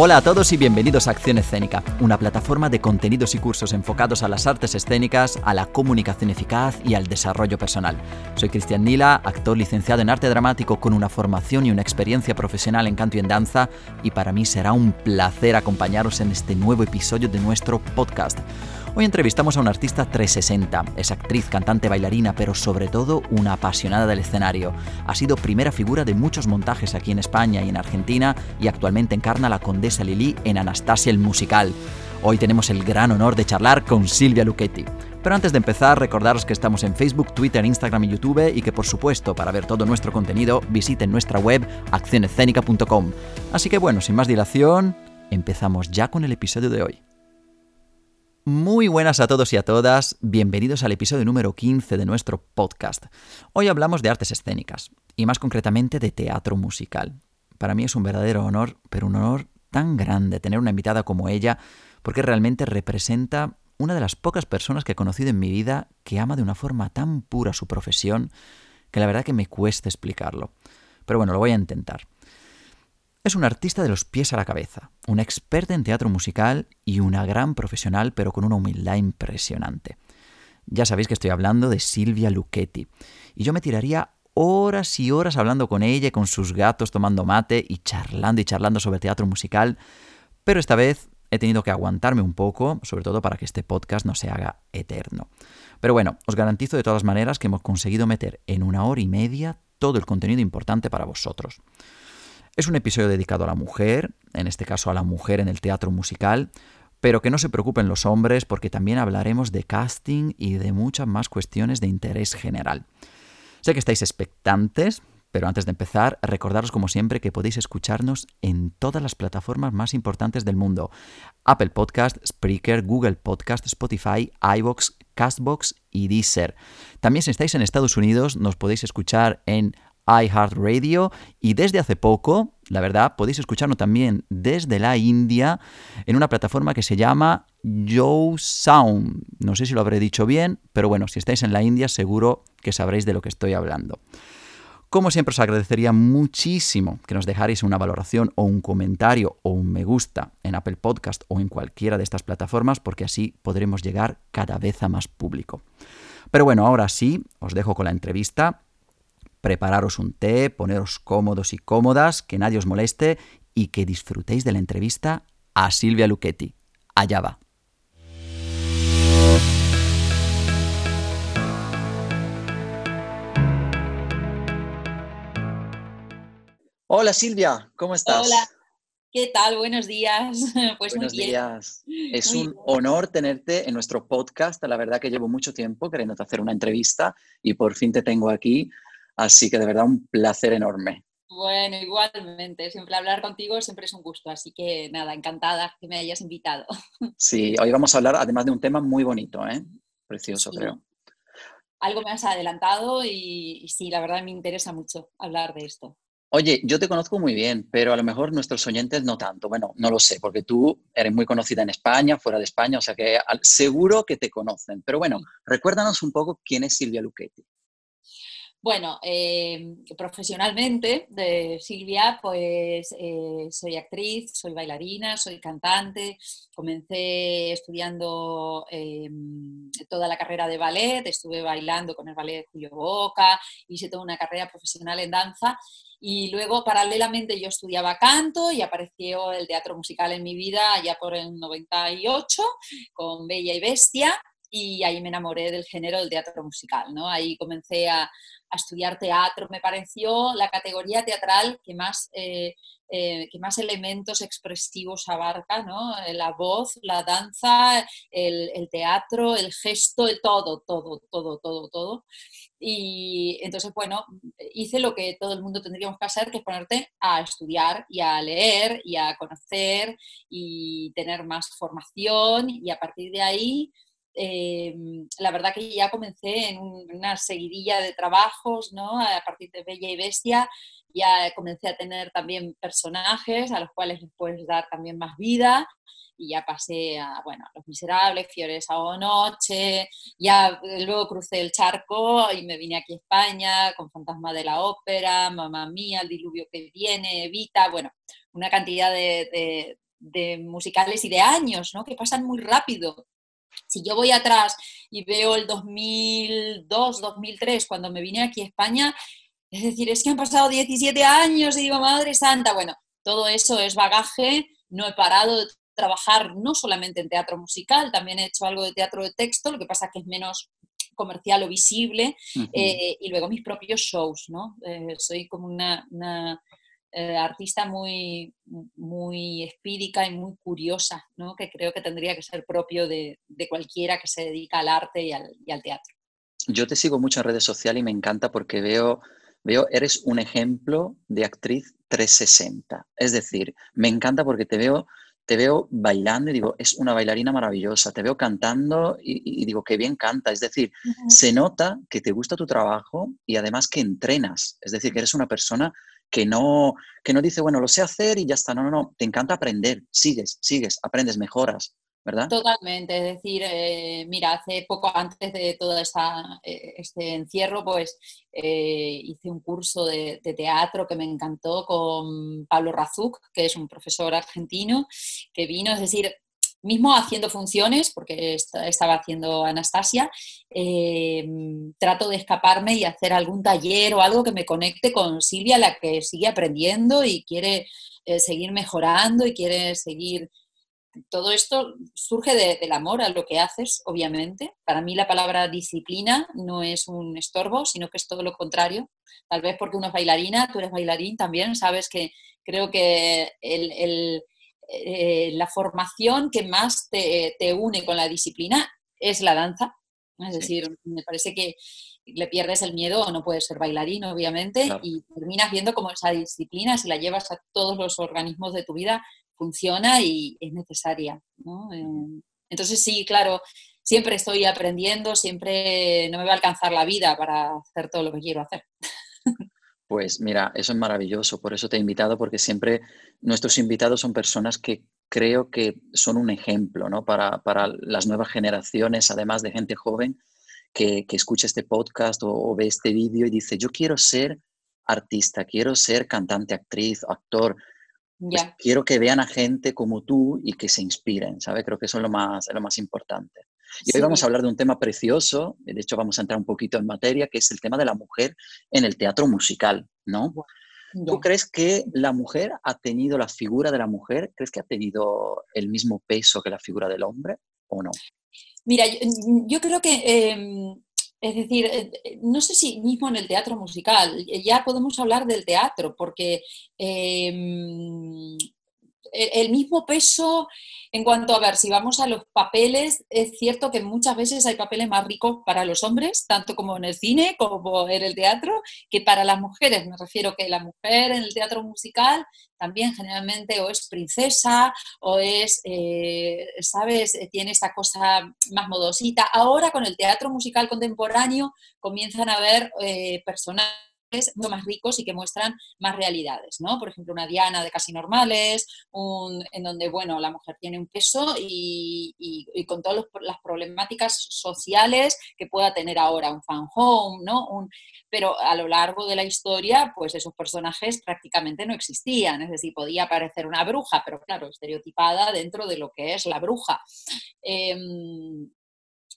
Hola a todos y bienvenidos a Acción Escénica, una plataforma de contenidos y cursos enfocados a las artes escénicas, a la comunicación eficaz y al desarrollo personal. Soy Cristian Nila, actor licenciado en arte dramático con una formación y una experiencia profesional en canto y en danza, y para mí será un placer acompañaros en este nuevo episodio de nuestro podcast. Hoy entrevistamos a una artista 360. Es actriz, cantante, bailarina, pero sobre todo una apasionada del escenario. Ha sido primera figura de muchos montajes aquí en España y en Argentina y actualmente encarna a la condesa Lili en Anastasia el musical. Hoy tenemos el gran honor de charlar con Silvia Luchetti. Pero antes de empezar, recordaros que estamos en Facebook, Twitter, Instagram y YouTube y que por supuesto para ver todo nuestro contenido visiten nuestra web accionescénica.com. Así que bueno, sin más dilación, empezamos ya con el episodio de hoy. Muy buenas a todos y a todas, bienvenidos al episodio número 15 de nuestro podcast. Hoy hablamos de artes escénicas, y más concretamente de teatro musical. Para mí es un verdadero honor, pero un honor tan grande tener una invitada como ella, porque realmente representa una de las pocas personas que he conocido en mi vida que ama de una forma tan pura su profesión, que la verdad que me cuesta explicarlo. Pero bueno, lo voy a intentar. Es un artista de los pies a la cabeza, una experta en teatro musical y una gran profesional, pero con una humildad impresionante. Ya sabéis que estoy hablando de Silvia Luchetti, y yo me tiraría horas y horas hablando con ella, con sus gatos tomando mate y charlando y charlando sobre teatro musical, pero esta vez he tenido que aguantarme un poco, sobre todo para que este podcast no se haga eterno. Pero bueno, os garantizo de todas maneras que hemos conseguido meter en una hora y media todo el contenido importante para vosotros. Es un episodio dedicado a la mujer, en este caso a la mujer en el teatro musical, pero que no se preocupen los hombres porque también hablaremos de casting y de muchas más cuestiones de interés general. Sé que estáis expectantes, pero antes de empezar, recordaros como siempre que podéis escucharnos en todas las plataformas más importantes del mundo. Apple Podcast, Spreaker, Google Podcast, Spotify, iVoox, Castbox y Deezer. También si estáis en Estados Unidos nos podéis escuchar en iHeartRadio y desde hace poco, la verdad, podéis escucharlo también desde la India en una plataforma que se llama Yo Sound. No sé si lo habré dicho bien, pero bueno, si estáis en la India seguro que sabréis de lo que estoy hablando. Como siempre os agradecería muchísimo que nos dejarais una valoración o un comentario o un me gusta en Apple Podcast o en cualquiera de estas plataformas porque así podremos llegar cada vez a más público. Pero bueno, ahora sí, os dejo con la entrevista prepararos un té, poneros cómodos y cómodas, que nadie os moleste y que disfrutéis de la entrevista a Silvia Luchetti. Allá va. Hola Silvia, ¿cómo estás? Hola, ¿qué tal? Buenos días. Pues Buenos días. Es un honor tenerte en nuestro podcast. La verdad que llevo mucho tiempo queriéndote hacer una entrevista y por fin te tengo aquí. Así que de verdad un placer enorme. Bueno, igualmente, siempre hablar contigo siempre es un gusto, así que nada, encantada que me hayas invitado. Sí, hoy vamos a hablar además de un tema muy bonito, ¿eh? Precioso, creo. Algo me has adelantado y, y sí, la verdad me interesa mucho hablar de esto. Oye, yo te conozco muy bien, pero a lo mejor nuestros oyentes no tanto. Bueno, no lo sé, porque tú eres muy conocida en España, fuera de España, o sea que seguro que te conocen. Pero bueno, recuérdanos un poco quién es Silvia Luchetti. Bueno, eh, profesionalmente de Silvia, pues eh, soy actriz, soy bailarina, soy cantante. Comencé estudiando em, toda la carrera de ballet, estuve bailando con el ballet de Julio Boca, hice toda una carrera profesional en danza. Y luego paralelamente yo estudiaba canto y apareció el teatro musical en mi vida ya por el 98 con Bella y Bestia y ahí me enamoré del género del teatro musical, ¿no? Ahí comencé a, estudiar teatro, me pareció la categoría teatral que más, eh, eh, que más elementos expresivos abarca, ¿no? La voz, la danza, el, teatro, el gesto, el todo, todo, todo, todo, todo. Y entonces, bueno, hice lo que todo el mundo tendríamos que hacer, que es ponerte a estudiar y a leer y a conocer y tener más formación y a partir de ahí Em, la verdad que ya comencé en una seguidilla de trabajos, ¿no? A partir de Bella y Bestia, ya comencé a tener también personajes a los cuales les puedes dar también más vida y ya pasé a, bueno, Los Miserables, Fiores a Noche, ya luego crucé el charco y me vine aquí a España con Fantasma de la Ópera, Mamá Mía, El Diluvio que viene, Evita, bueno, una cantidad de, musicales y de años, ¿no? Que pasan muy rápido. Si yo voy atrás y veo el 2002, 2003, cuando me vine aquí a España, es decir, es que han pasado 17 años y digo, Madre Santa, bueno, todo eso es bagaje, no he parado de trabajar no solamente en teatro musical, también he hecho algo de teatro de texto, lo que pasa que es menos comercial o visible, eh, y luego mis propios shows, ¿no? Eh, soy como una, eh, artista muy, muy espírica y muy curiosa, ¿no? Que creo que tendría que ser propio de, cualquiera que se dedica al arte y al, y al, teatro. Yo te sigo mucho en redes sociales y me encanta porque veo, veo, eres un ejemplo de actriz 360. Es decir, me encanta porque te veo te veo bailando y digo, es una bailarina maravillosa, te veo cantando y, digo, qué bien canta. Es decir, se nota que te gusta tu trabajo y además que entrenas. Es decir, que eres una persona que no, que no dice, bueno, lo sé hacer y ya está. No, no, no, te encanta aprender, sigues, sigues, aprendes, mejoras. ¿verdad? Totalmente, es decir, eh, mira, hace poco antes de todo esta, eh, este encierro, pues eh, hice un curso de, teatro que me encantó con Pablo Razuk, que es un profesor argentino, que vino, es decir, mismo haciendo funciones, porque estaba haciendo Anastasia, trato de escaparme y hacer algún taller o algo que me conecte con Silvia, la que sigue aprendiendo y quiere seguir mejorando y quiere seguir todo esto surge del amor a lo que haces, obviamente. Para mí la palabra disciplina no es un estorbo, sino que es todo lo contrario. Tal vez porque uno es bailarina, tú eres bailarín también, sabes que creo que eh, la formación que más te, une con la disciplina es la danza. Es decir, me parece que le pierdes el miedo o no puedes ser bailarín, obviamente, y terminas viendo cómo esa disciplina, si la llevas a todos los organismos de tu vida, funciona y es necesaria. Eh, entonces sí, claro, siempre estoy aprendiendo, siempre no me va a alcanzar la vida para hacer todo lo que quiero hacer. Pues mira, eso es maravilloso, por eso te he invitado, porque siempre nuestros invitados son personas que creo que son un ejemplo ¿no? para, las nuevas generaciones, además de gente joven que, que escucha este podcast o, o ve este vídeo y dice, yo quiero ser artista, quiero ser cantante, actriz, actor, pues quiero que vean a gente como tú y que se inspiren, ¿sabes? Creo que eso es lo más, lo más importante. Y hoy vamos a hablar de un tema precioso, de hecho vamos a entrar un poquito en materia, que es el tema de la mujer en el teatro musical, ¿no? ¿Tú crees que la mujer ha tenido, la figura de la mujer, crees que ha tenido el mismo peso que la figura del hombre o no? Mira, yo, creo que em, es decir, eh, eh, no sé si mismo en el teatro musical, ya podemos hablar del teatro, porque em, el mismo peso en cuanto a ver, si vamos a los papeles, es cierto que muchas veces hay papeles más ricos para los hombres, tanto como en el cine como en el teatro, que para las mujeres. Me refiero que la mujer en el teatro musical también generalmente o es princesa o es, eh, ¿sabes?, tiene esta cosa más modosita. Ahora con el teatro musical contemporáneo comienzan a haber eh, personajes más ricos y que muestran más realidades, ¿no? Por ejemplo, una Diana de casi normales, en donde, bueno, la mujer tiene un peso y, con todas las problemáticas sociales que pueda tener ahora un fan home, ¿no? pero a lo largo de la historia, pues esos personajes prácticamente no existían, es decir, podía aparecer una bruja, pero claro, estereotipada dentro de lo que es la bruja. Em,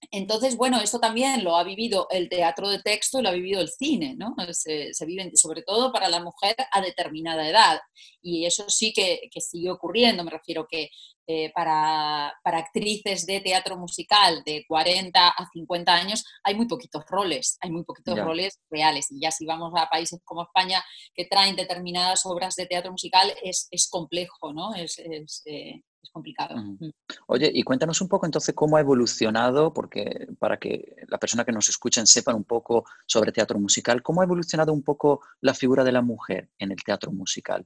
entonces, bueno, esto también lo ha vivido el teatro de texto y lo ha vivido el cine, ¿no? Se, vive sobre todo para la mujer a determinada edad. Y eso sí que, sigue ocurriendo, me refiero que eh, para, actrices de teatro musical de 40 a 50 años hay muy poquitos roles, hay muy poquitos roles reales. Y ya si vamos a países como España que traen determinadas obras de teatro musical es, complejo, ¿no? Es, eh, es complicado. Mm. Oye, y cuéntanos un poco entonces cómo ha evolucionado, porque para que la persona que nos escuchen sepan un poco sobre teatro musical, ¿cómo ha evolucionado un poco la figura de la mujer en el teatro musical?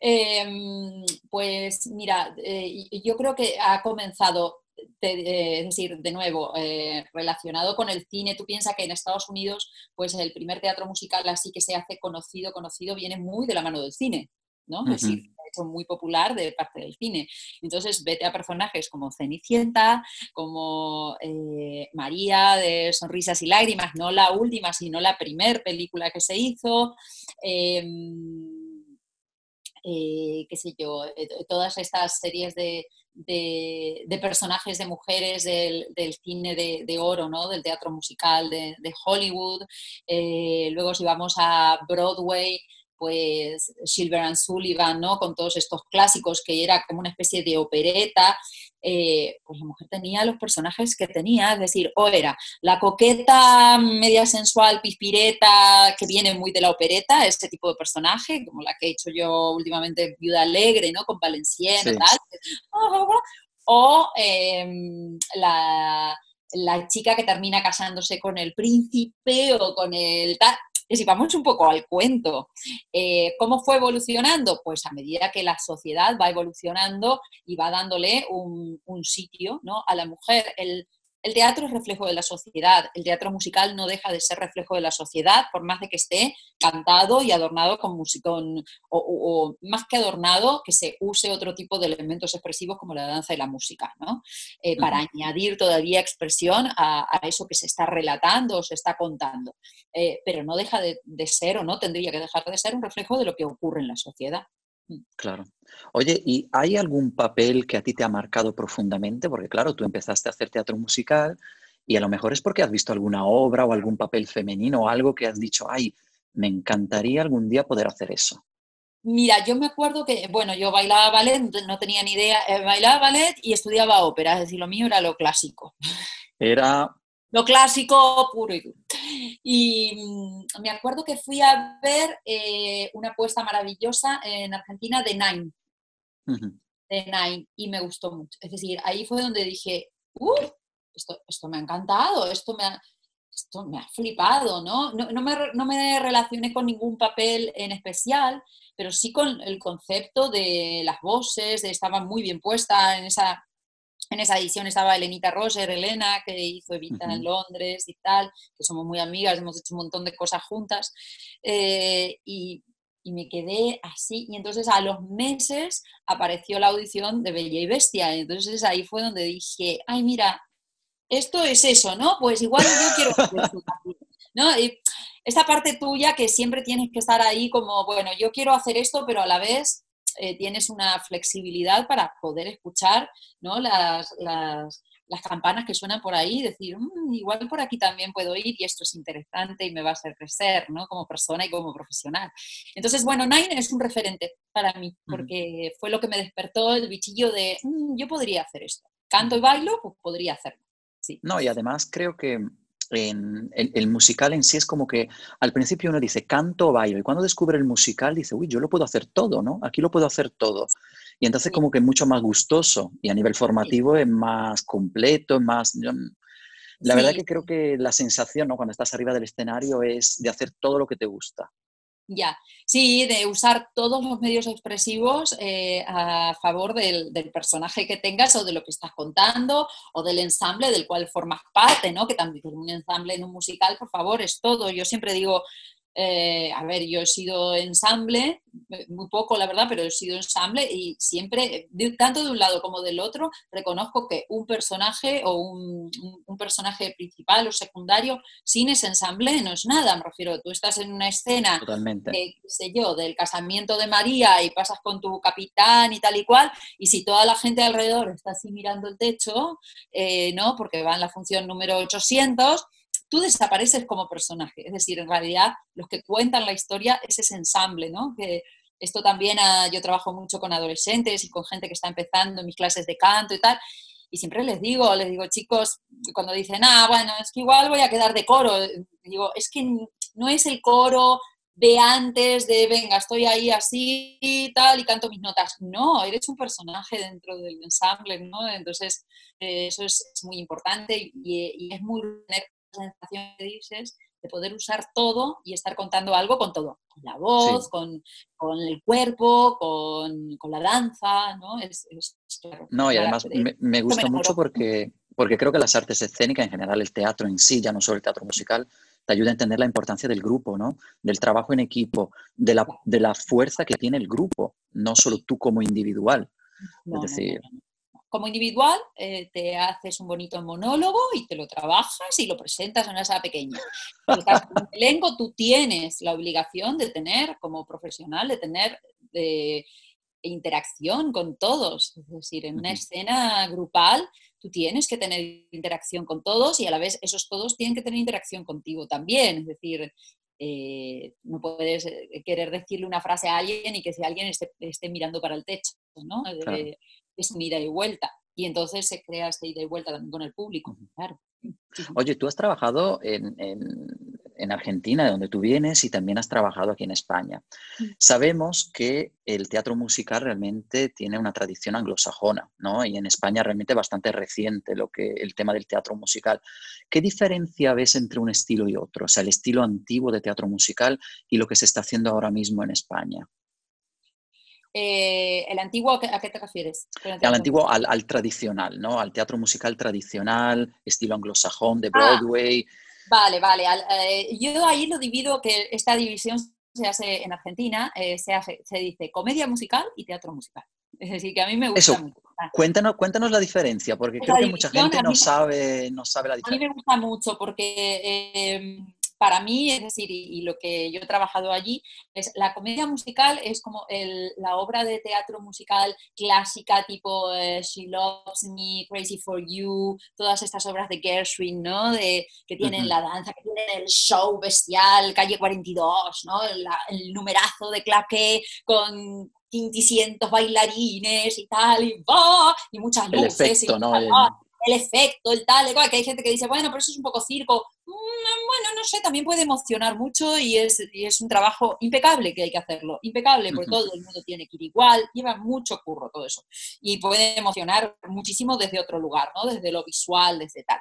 Em, pues mira, eh, yo creo que ha comenzado es decir, de nuevo, eh, relacionado con el cine, tú piensas que en Estados Unidos, pues el primer teatro musical así que se hace conocido, conocido, viene muy de la mano del cine, ¿no? Es decir, hecho muy popular de parte del cine. Entonces, vete a personajes como Cenicienta, como eh, María de Sonrisas y Lágrimas, no la última, sino la primer película que se hizo. Em, eh, qué sé yo, eh, todas estas series de, personajes de mujeres del, cine de, oro, ¿no? del teatro musical de, Hollywood. Eh, luego si vamos a Broadway, pues Silver and Sullivan, ¿no? Con todos estos clásicos que era como una especie de opereta, eh, pues la mujer tenía los personajes que tenía, es decir, o era la coqueta media sensual, pispireta, que viene muy de la opereta, este tipo de personaje, como la que he hecho yo últimamente, Viuda Alegre, ¿no? Con Valenciennes y tal, o em, la la chica que termina casándose con el príncipe o con el tal que si vamos un poco al cuento, eh, ¿cómo fue evolucionando? Pues a medida que la sociedad va evolucionando y va dándole un, un sitio ¿no? a la mujer. El, el teatro es reflejo de la sociedad, el teatro musical no deja de ser reflejo de la sociedad, por más de que esté cantado y adornado con música, o, o, más que adornado, que se use otro tipo de elementos expresivos como la danza y la música, ¿no? Eh, para añadir todavía expresión a, eso que se está relatando o se está contando. Eh, pero no deja de, de ser o no tendría que dejar de ser un reflejo de lo que ocurre en la sociedad. Claro. Oye, ¿y hay algún papel que a ti te ha marcado profundamente? Porque claro, tú empezaste a hacer teatro musical y a lo mejor es porque has visto alguna obra o algún papel femenino o algo que has dicho, ay, me encantaría algún día poder hacer eso. Mira, yo me acuerdo que, bueno, yo bailaba ballet, no tenía ni idea, eh, bailaba ballet y estudiaba ópera, es decir, lo mío era lo clásico. Era lo clásico puro y duro. Y mm, me acuerdo que fui a ver eh, una puesta maravillosa en Argentina de Nine. De Nine, y me gustó mucho. Es decir, ahí fue donde dije, esto, esto me ha encantado, esto me ha, esto me ha flipado, ¿no? No, no, me, no me relacioné con ningún papel en especial, pero sí con el concepto de las voces, de estaba muy bien puesta en esa en esa edición estaba Elenita Roger, Elena, que hizo Evita en Londres y tal, que somos muy amigas, hemos hecho un montón de cosas juntas. Eh, y, me quedé así. Y entonces a los meses apareció la audición de Bella y Bestia. Entonces ahí fue donde dije, ay, mira, esto es eso, ¿no? Pues igual yo quiero ¿no? Y esta parte tuya que siempre tienes que estar ahí como, bueno, yo quiero hacer esto, pero a la vez eh, tienes una flexibilidad para poder escuchar ¿no? las, las, campanas que suenan por ahí y decir, mm, igual por aquí también puedo ir y esto es interesante y me va a hacer crecer ¿no? como persona y como profesional. Entonces, bueno, Nine es un referente para mí porque fue lo que me despertó el bichillo de, mm, yo podría hacer esto. Canto y bailo, pues podría hacerlo. Sí. No, y además creo que en, el, musical en sí es como que al principio uno dice canto o bailo y cuando descubre el musical dice, uy, yo lo puedo hacer todo, ¿no? Aquí lo puedo hacer todo. Y entonces como que es mucho más gustoso y a nivel formativo es más completo, es más... la verdad que creo que la sensación, ¿no? Cuando estás arriba del escenario es de hacer todo lo que te gusta. Ya, sí, de usar todos los medios expresivos eh, a favor del, personaje que tengas o de lo que estás contando o del ensamble del cual formas parte, ¿no? Que también un ensamble en un musical, por favor, es todo. Yo siempre digo, eh, a ver, yo he sido ensamble, eh, muy poco la verdad, pero he sido ensamble y siempre, tanto de un lado como del otro, reconozco que un personaje o un, personaje principal o secundario sin ese ensamble no es nada. Me refiero, tú estás en una escena, qué sé yo, del casamiento de María y pasas con tu capitán y tal y cual, y si toda la gente alrededor está así mirando el techo, eh, ¿no? Porque va en la función número 800, tú desapareces como personaje. Es decir, en realidad los que cuentan la historia es ese ensamble, ¿no? Que esto también, ah, yo trabajo mucho con adolescentes y con gente que está empezando mis clases de canto y tal, y siempre les digo, les digo, chicos, cuando dicen, ah, bueno, es que igual voy a quedar de coro, digo, es que no es el coro de antes, de venga, estoy ahí así y tal, y canto mis notas. No, eres un personaje dentro del ensamble, ¿no? Entonces, eh, eso es, muy importante y, es muy sensación que dices de poder usar todo y estar contando algo con todo, con la voz, con, el cuerpo, con, la danza, ¿no? Es, no, y además me, gusta mucho porque, porque creo que las artes escénicas, en general el teatro en sí, ya no solo el teatro musical, te ayuda a entender la importancia del grupo, ¿no? Del trabajo en equipo, de la, de la fuerza que tiene el grupo, no solo tú como individual. es decir, como individual eh, te haces un bonito monólogo y te lo trabajas y lo presentas en una sala pequeña. En el elenco tú tienes la obligación de tener, como profesional, de tener de interacción con todos. Es decir, en una escena grupal tú tienes que tener interacción con todos y a la vez esos todos tienen que tener interacción contigo también. Es decir, eh, no puedes eh, querer decirle una frase a alguien y que si alguien esté, mirando para el techo, ¿no? Es un ida y vuelta. Y entonces se crea esta ida y vuelta también con el público, claro. Oye, tú has trabajado en, Argentina, de donde tú vienes, y también has trabajado aquí en España. Mm. Sabemos que el teatro musical realmente tiene una tradición anglosajona, ¿no? Y en España realmente bastante reciente lo que, el tema del teatro musical. ¿Qué diferencia ves entre un estilo y otro? O sea, el estilo antiguo de teatro musical y lo que se está haciendo ahora mismo en España. Eh, ¿El antiguo a qué, te refieres? Al antiguo, al, tradicional, ¿no? Al teatro musical tradicional, estilo anglosajón de ah, Broadway. vale, vale. Eh, yo ahí lo divido, que esta división se hace en Argentina, eh, se, hace, se dice comedia musical y teatro musical. Es decir, que a mí me gusta mucho. Cuéntanos, cuéntanos la diferencia, porque creo que mucha gente no sabe, no sabe la diferencia. A mí me gusta mucho porque para mí, es decir, y, lo que yo he trabajado allí, es la comedia musical es como la obra de teatro musical clásica tipo eh, She Loves Me, Crazy for You, todas estas obras de Gershwin, ¿no? De, que tienen la danza, que tienen el show bestial, Calle 42, ¿no? el numerazo de claque con 500 bailarines y tal, y, y muchas luces. y, ¿no? El efecto, el tal, igual, que hay gente que dice, bueno, pero eso es un poco circo. Mm, bueno, no sé, también puede emocionar mucho y es, es un trabajo impecable que hay que hacerlo, impecable, porque todo el mundo tiene que ir igual, lleva mucho curro todo eso. Y puede emocionar muchísimo desde otro lugar, ¿no? Desde lo visual, desde tal.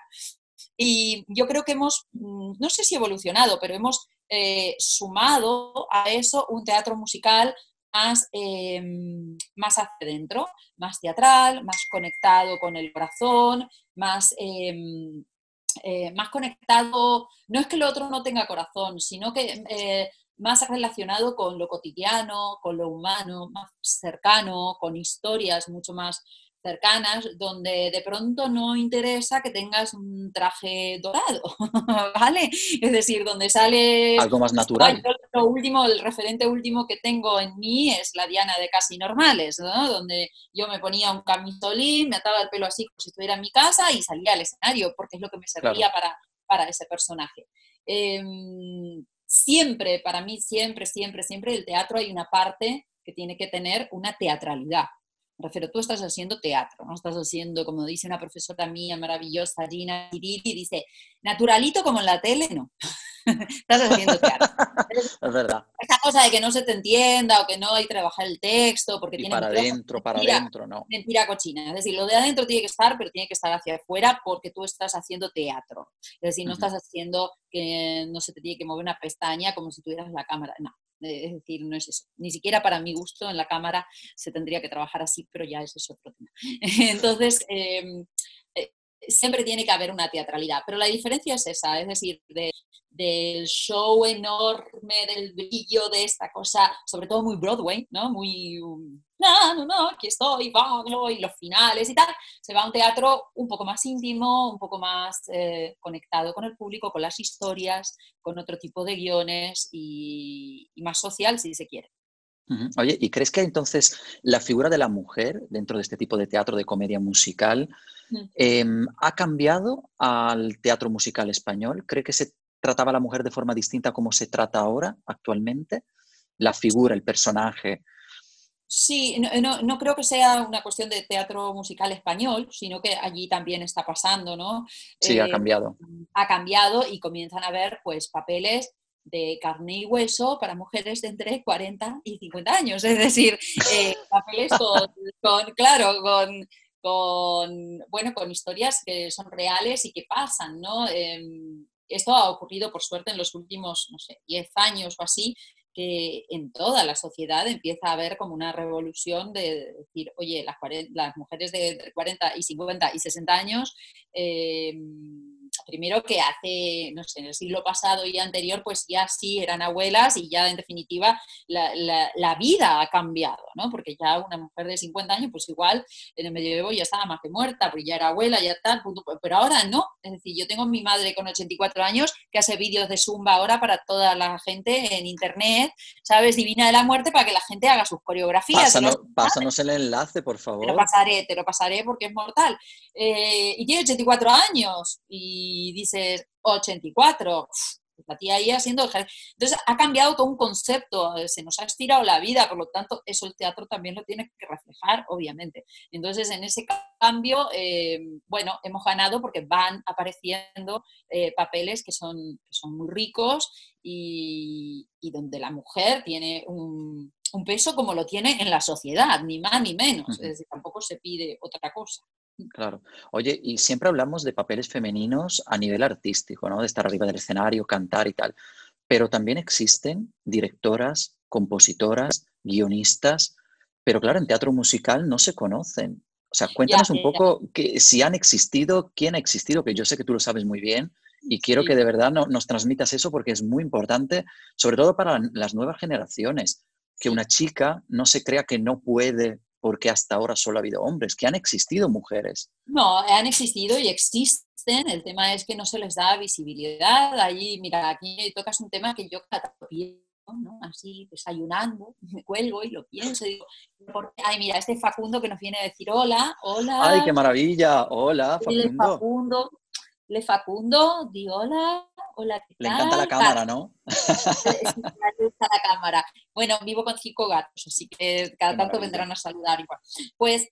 Y yo creo que hemos, mm, no sé si evolucionado, pero hemos eh, sumado a eso un teatro musical más, em, más hacia adentro, más teatral, más conectado con el corazón, más, em, eh, más conectado, no es que el otro no tenga corazón, sino que eh, más relacionado con lo cotidiano, con lo humano, más cercano, con historias mucho más cercanas donde de pronto no interesa que tengas un traje dorado, ¿vale? Es decir, donde sale... Algo más natural. Lo último, el referente último que tengo en mí es la Diana de Casi Normales, ¿no? Donde yo me ponía un camisolín, me ataba el pelo así como si estuviera en mi casa y salía al escenario, porque es lo que me servía para, para ese personaje. Em, siempre, para mí, siempre, siempre, siempre, el teatro hay una parte que tiene que tener una teatralidad refiero, tú estás haciendo teatro, ¿no? Estás haciendo, como dice una profesora mía maravillosa, Gina Tiriti, dice, naturalito como en la tele, no. estás haciendo teatro. es verdad. Esa cosa de que no se te entienda o que no hay que trabajar el texto porque tiene... para adentro, para adentro, ¿no? Mentira cochina. Es decir, lo de adentro tiene que estar, pero tiene que estar hacia afuera porque tú estás haciendo teatro. Es decir, no estás haciendo que no se te tiene que mover una pestaña como si tuvieras la cámara. No, es decir, no es eso. Ni siquiera para mi gusto en la cámara se tendría que trabajar así, pero ya ese es otro tema. Entonces, em, eh, siempre tiene que haber una teatralidad, pero la diferencia es esa, es decir, de, del show enorme, del brillo de esta cosa, sobre todo muy Broadway, ¿no? Muy, um, no, no, no, aquí estoy, vamos, y los finales y tal, se va a un teatro un poco más íntimo, un poco más eh, conectado con el público, con las historias, con otro tipo de guiones y, más social, si se quiere. Oye, ¿y crees que entonces la figura de la mujer dentro de este tipo de teatro de comedia musical em, ha cambiado al teatro musical español? ¿Cree que se trataba a la mujer de forma distinta como se trata ahora, actualmente? La figura, el personaje. Sí, no, creo que sea una cuestión de teatro musical español, sino que allí también está pasando, ¿no? Sí, ha eh, cambiado. Ha cambiado y comienzan a haber pues papeles de carne y hueso para mujeres de entre 40 y 50 años, es decir, eh, papeles con, claro, con, con, bueno, con historias que son reales y que pasan, ¿no? Em, esto ha ocurrido, por suerte, en los últimos, no sé, 10 años o así, que en toda la sociedad empieza a haber como una revolución de decir, oye, las, las mujeres de 40 y 50 y 60 años eh, primero que hace, no sé, en el siglo pasado y anterior, pues ya sí eran abuelas y ya en definitiva la, vida ha cambiado, ¿no? Porque ya una mujer de 50 años, pues igual en el medioevo ya estaba más que muerta, pues ya era abuela, ya tal, pero ahora no. Es decir, yo tengo mi madre con 84 años que hace vídeos de Zumba ahora para toda la gente en internet, ¿sabes? Divina de la muerte para que la gente haga sus coreografías. Pásanos, el enlace, por favor. Te lo pasaré, te lo pasaré porque es mortal. Eh, y tiene 84 años y dices 84. La tía ahí haciendo Entonces ha cambiado todo un concepto, eh, se nos ha estirado la vida, por lo tanto, eso el teatro también lo tiene que reflejar, obviamente. Entonces, en ese cambio, eh, bueno, hemos ganado porque van apareciendo papeles que son, que son muy ricos y, y donde la mujer tiene un, un peso como lo tiene en la sociedad, ni más ni menos. Es decir, tampoco se pide otra cosa. Claro. Oye, y siempre hablamos de papeles femeninos a nivel artístico, ¿no? De estar arriba del escenario, cantar y tal. Pero también existen directoras, compositoras, guionistas, pero claro, en teatro musical no se conocen. O sea, cuéntanos un poco que, si han existido, quién ha existido, que yo sé que tú lo sabes muy bien y quiero que de verdad no, nos transmitas eso porque es muy importante, sobre todo para las nuevas generaciones que una chica no se crea que no puede porque hasta ahora solo ha habido hombres, que han existido mujeres. No, han existido y existen. El tema es que no se les da visibilidad. Allí, mira, aquí tocas un tema que yo ¿no? así desayunando, me cuelgo y lo pienso y digo, ay, mira, este Facundo que nos viene a decir hola, hola. Ay, qué maravilla, hola, Facundo. Facundo, le Facundo, di hola, hola, ¿qué tal? Le encanta la cámara, ¿no? le gusta la cámara. Bueno, vivo con cinco gatos, así que cada tanto vendrán a saludar igual. Pues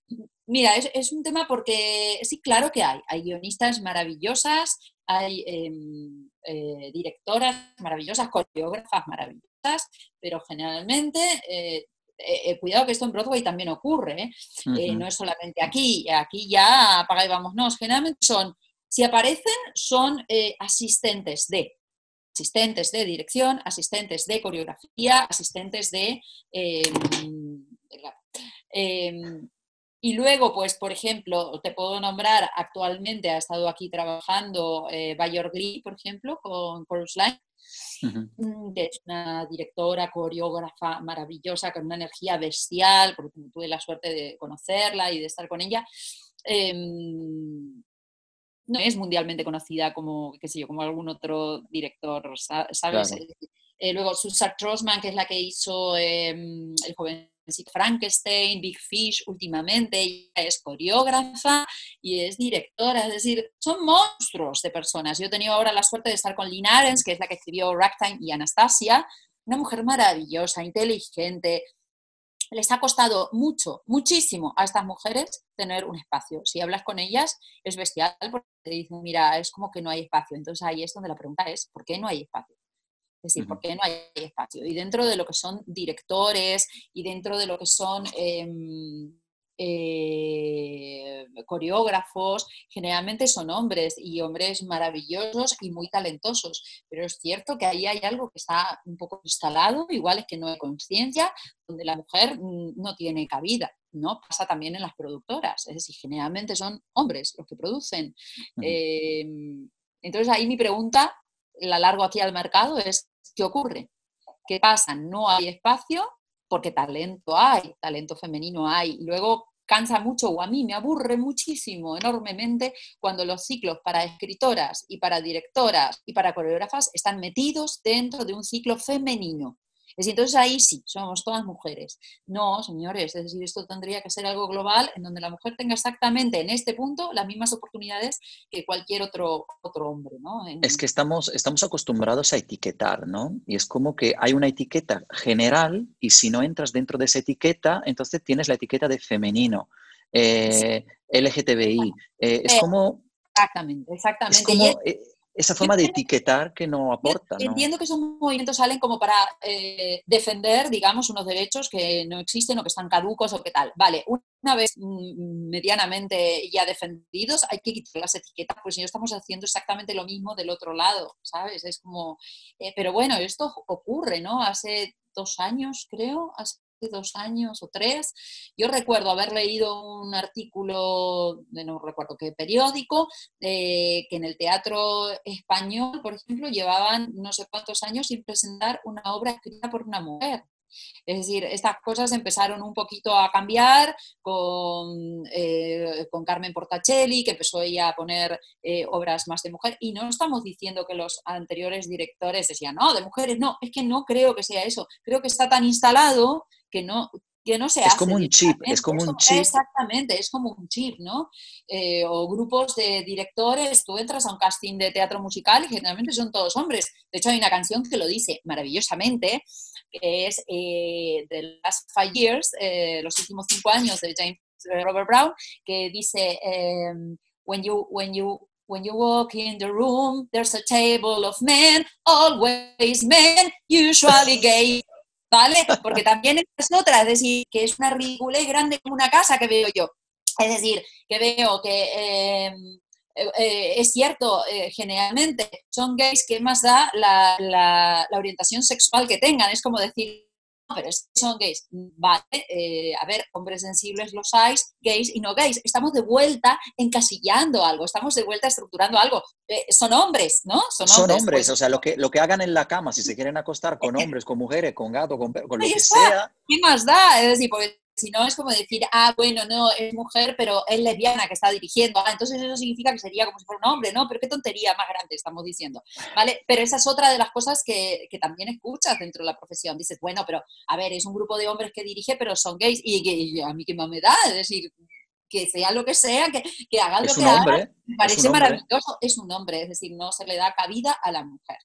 mira, es, un tema porque sí, claro que hay. Hay guionistas maravillosas, hay em, eh, directoras maravillosas, coreógrafas maravillosas, pero generalmente eh, eh, cuidado que esto en Broadway también ocurre, no es solamente aquí, aquí ya apaga y vámonos, generalmente son si aparecen, son eh, asistentes de asistentes de dirección, asistentes de coreografía, asistentes de... Em, em, y luego, pues, por ejemplo, te puedo nombrar, actualmente ha estado aquí trabajando eh, Bayor Glee, por ejemplo, con Chorus Line, mm, que es una directora, coreógrafa maravillosa, con una energía bestial, porque tuve la suerte de conocerla y de estar con ella. Em, no es mundialmente conocida como, qué sé yo, como algún otro director, ¿sabes? Eh, luego Susan Trosman, que es la que hizo em, el joven Frankenstein, Big Fish últimamente, ella es coreógrafa y es directora, es decir, son monstruos de personas. Yo he tenido ahora la suerte de estar con Lynn Arens, que es la que escribió Ragtime y Anastasia, una mujer maravillosa, inteligente, les ha costado mucho, muchísimo a estas mujeres tener un espacio. Si hablas con ellas es bestial porque te dicen, mira, es como que no hay espacio. Entonces ahí es donde la pregunta es, ¿por qué no hay espacio? Es decir, ¿por qué no hay espacio? Y dentro de lo que son directores y dentro de lo que son... Em, eh, coreógrafos, generalmente son hombres y hombres maravillosos y muy talentosos, pero es cierto que ahí hay algo que está un poco instalado, igual es que no hay conciencia, donde la mujer mm, no tiene cabida. ¿no? Pasa también en las productoras, es decir, generalmente son hombres los que producen. Em, entonces ahí mi pregunta, la largo aquí al mercado, es ¿qué ocurre? ¿Qué pasa? No hay espacio, porque talento hay, talento femenino hay. Luego cansa mucho o a mí me aburre muchísimo, enormemente, cuando los ciclos para escritoras y para directoras y para coreógrafas están metidos dentro de un ciclo femenino. Es entonces ahí sí, somos todas mujeres. No, señores, es decir, esto tendría que ser algo global en donde la mujer tenga exactamente en este punto las mismas oportunidades que cualquier otro, otro hombre. ¿no? Es que estamos, estamos acostumbrados a etiquetar, ¿no? Y es como que hay una etiqueta general y si no entras dentro de esa etiqueta, entonces tienes la etiqueta de femenino. Eh, LGTBI. Eh, es eh, como... Exactamente, exactamente. Es como, esa forma de etiquetar que no aporta. Entiendo que esos movimientos salen como para eh, defender, digamos, unos derechos que no existen o que están caducos o qué tal. Vale, una vez mm, medianamente ya defendidos, hay que quitar las etiquetas, pues si no estamos haciendo exactamente lo mismo del otro lado, ¿sabes? Es como, eh, pero bueno, esto ocurre, ¿no? Hace dos años, creo, hace dos años o tres, yo recuerdo haber leído un artículo no recuerdo qué periódico, eh, que en el teatro español, por ejemplo, llevaban no sé cuántos años sin presentar una obra escrita por una mujer. Es decir, estas cosas empezaron un poquito a cambiar con, eh, con Carmen Portacelli, que empezó ella a poner eh, obras más de mujer, y no estamos diciendo que los anteriores directores decían, no, de mujeres, no, es que no creo que sea eso, creo que está tan instalado que no, que no se es Como un chip, es como un chip. Exactamente, es como un chip, ¿no? Eh, o grupos de directores, tú entras a un casting de teatro musical y generalmente son todos hombres. De hecho, hay una canción que lo dice maravillosamente, que es eh, The Last Five Years, eh, los últimos cinco años de James Robert Brown, que dice, em, when you, when you When you walk in the room, there's a table of men, always men, usually gay. ¿Vale? Porque también es otra, es decir, que es una ridiculez grande como una casa que veo yo. Es decir, que veo que em, eh, eh, es cierto, eh, generalmente son gays que más da la, orientación sexual que tengan. Es como decir, pero es que son gays. Vale, eh, a ver, hombres sensibles los hay, gays y no gays. Estamos de vuelta encasillando algo, estamos de vuelta estructurando algo. Eh, son hombres, ¿no? Son, hombres, pues. o sea, lo que, lo que hagan en la cama, si se quieren acostar con hombres, con mujeres, con gatos, con, con lo que sea. ¿Qué más da? Es decir, porque si no, es como decir, ah, bueno, no, es mujer, pero es lesbiana que está dirigiendo. Ah, entonces eso significa que sería como si fuera un hombre, ¿no? Pero qué tontería más grande estamos diciendo, ¿vale? Pero esa es otra de las cosas que, que también escuchas dentro de la profesión. Dices, bueno, pero a ver, es un grupo de hombres que dirige, pero son gays. Y, a mí qué más me da, es decir, que sea lo que sea, que, que hagan lo que hagan, me parece maravilloso, es un hombre, es decir, no se le da cabida a la mujer.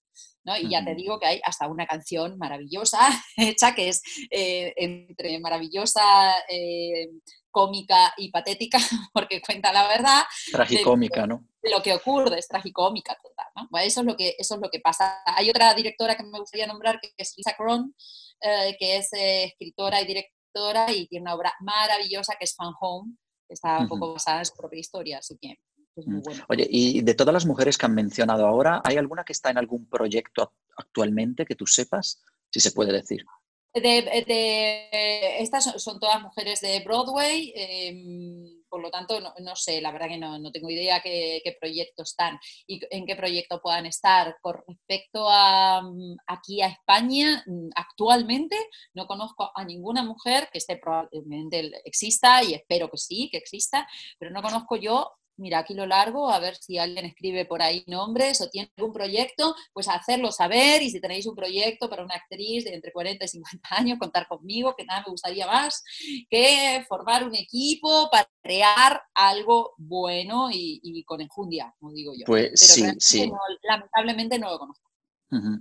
Y ya te digo que hay hasta una canción maravillosa hecha que es eh, entre maravillosa, eh, cómica y patética, porque cuenta la verdad. Tragicómica, ¿no? Lo que ocurre, es tragicómica total, ¿no? eso, es lo que, eso es lo que pasa. Hay otra directora que me gustaría nombrar, que es Lisa Cron, eh, que es escritora y directora y tiene una obra maravillosa que es Fan Home, que está un poco basada en su propia historia, así que Mm. Oye, y de todas las mujeres que han mencionado ahora, ¿hay alguna que está en algún proyecto actualmente que tú sepas, si se puede decir? De, estas son todas mujeres de Broadway, em, por lo tanto, no, sé, la verdad que no, tengo idea qué, qué proyectos están y en qué proyecto puedan estar. Con respecto a aquí a España, actualmente no conozco a ninguna mujer que esté probablemente exista y espero que sí, que exista, pero no conozco yo mira, aquí lo largo, a ver si alguien escribe por ahí nombres o tiene algún proyecto, pues hacerlo saber y si tenéis un proyecto para una actriz de entre 40 y 50 años, contar conmigo, que nada me gustaría más que formar un equipo para crear algo bueno y, con enjundia, como digo yo. Pues sí, sí. lamentablemente no lo conozco.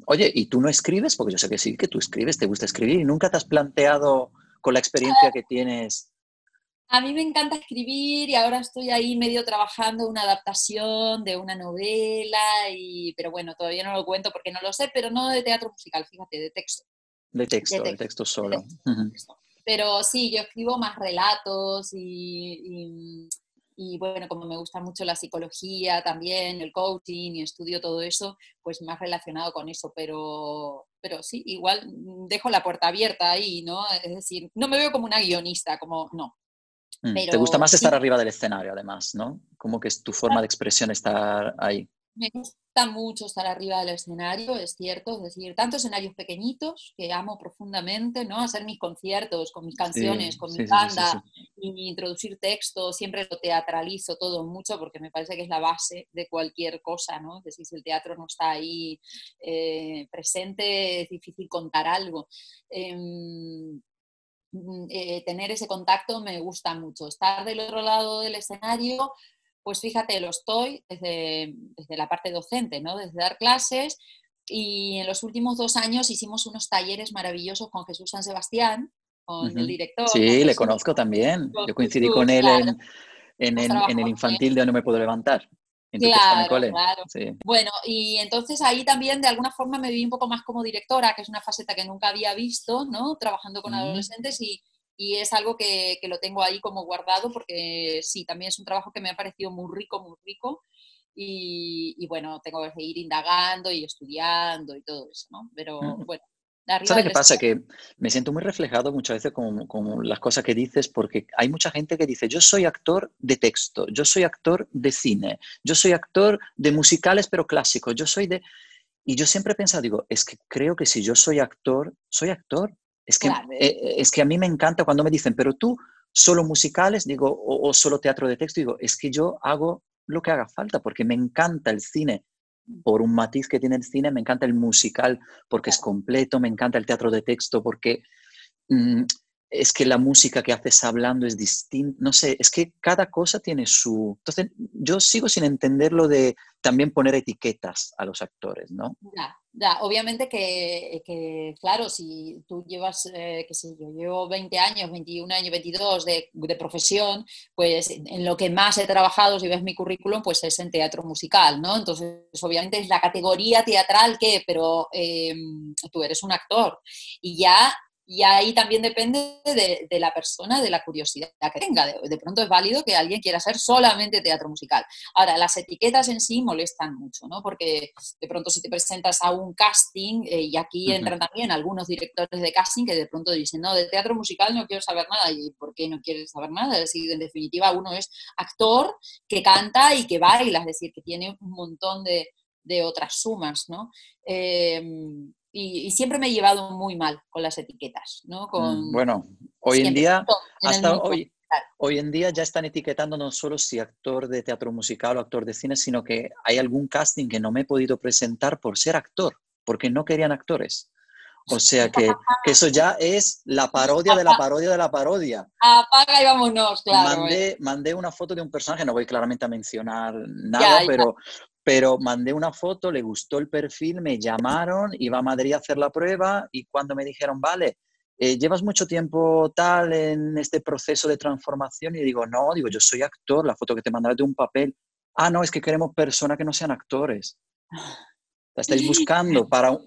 Oye, ¿y tú no escribes? Porque yo sé que sí, que tú escribes, te gusta escribir y nunca te has planteado con la experiencia que tienes a mí me encanta escribir y ahora estoy ahí medio trabajando una adaptación de una novela, y, pero bueno, todavía no lo cuento porque no lo sé, pero no de teatro musical, fíjate, de texto. De texto, de texto, solo. Pero sí, yo escribo más relatos y, y, bueno, como me gusta mucho la psicología también, el coaching y estudio todo eso, pues más relacionado con eso, pero, pero sí, igual dejo la puerta abierta ahí, ¿no? Es decir, no me veo como una guionista, como no, Mm, te gusta más estar arriba del escenario, además, ¿no? Como que es tu forma de expresión estar ahí. Me gusta mucho estar arriba del escenario, es cierto, es decir, tanto escenarios pequeñitos que amo profundamente, ¿no? Hacer mis conciertos con mis canciones, con mi banda, y introducir texto, siempre lo teatralizo todo mucho porque me parece que es la base de cualquier cosa, ¿no? Es decir, si el teatro no está ahí eh, presente, es difícil contar algo. Em, eh, tener ese contacto me gusta mucho. Estar del otro lado del escenario, pues fíjate, lo estoy desde, desde la parte docente, ¿no? desde dar clases. Y en los últimos dos años hicimos unos talleres maravillosos con Jesús San Sebastián, con el director. Sí, le conozco también. Yo coincidí con él en, en, el, en el infantil de No me puedo levantar claro, claro. Bueno, y entonces ahí también de alguna forma me vi un poco más como directora, que es una faceta que nunca había visto, ¿no? Trabajando con mm. adolescentes y, y, es algo que, que, lo tengo ahí como guardado porque sí, también es un trabajo que me ha parecido muy rico, muy rico. Y, y bueno, tengo que seguir indagando y estudiando y todo eso, ¿no? Pero mm. bueno, ¿Sabes qué pasa? Que me siento muy reflejado muchas veces con, con, las cosas que dices, porque hay mucha gente que dice, yo soy actor de texto, yo soy actor de cine, yo soy actor de musicales pero clásicos, yo soy de... Y yo siempre he pensado, digo, es que creo que si yo soy actor, soy actor. Es que, eh, es que a mí me encanta cuando me dicen, pero tú solo musicales, digo, o, solo teatro de texto, digo, es que yo hago lo que haga falta, porque me encanta el cine por un matiz que tiene el cine, me encanta el musical porque es completo, me encanta el teatro de texto porque mm, es que la música que haces hablando es distinta, no sé, es que cada cosa tiene su... Entonces, yo sigo sin entender lo de también poner etiquetas a los actores, ¿no? Ya, obviamente que, claro, si tú llevas, eh, qué sé yo, llevo 20 años, 21 años, 22 de, de, profesión, pues en lo que más he trabajado, si ves mi currículum, pues es en teatro musical, ¿no? Entonces, obviamente es la categoría teatral que, pero eh, tú eres un actor y ya y ahí también depende de, la persona, de la curiosidad que tenga. De, pronto es válido que alguien quiera hacer solamente teatro musical. Ahora, las etiquetas en sí molestan mucho, ¿no? Porque de pronto si te presentas a un casting, eh, y aquí entran también algunos directores de casting que de pronto dicen, no, de teatro musical no quiero saber nada. ¿Y por qué no quieres saber nada? Es decir, en definitiva, uno es actor que canta y que baila, es decir, que tiene un montón de, otras sumas, ¿no? Em, y, siempre me he llevado muy mal con las etiquetas, ¿no? Mm, con, bueno, hoy en día, hasta hoy, hoy en día ya están etiquetando no solo si actor de teatro musical o actor de cine, sino que hay algún casting que no me he podido presentar por ser actor, porque no querían actores. O sea que, eso ya es la parodia de la parodia de la parodia. Apaga y vámonos, claro. Mandé, mandé una foto de un personaje, no voy claramente a mencionar nada, pero, pero mandé una foto, le gustó el perfil, me llamaron, iba a Madrid a hacer la prueba y cuando me dijeron, vale, eh, llevas mucho tiempo tal en este proceso de transformación y digo, no, digo, yo soy actor, la foto que te mandaré de un papel. Ah, no, es que queremos personas que no sean actores. La estáis buscando para... O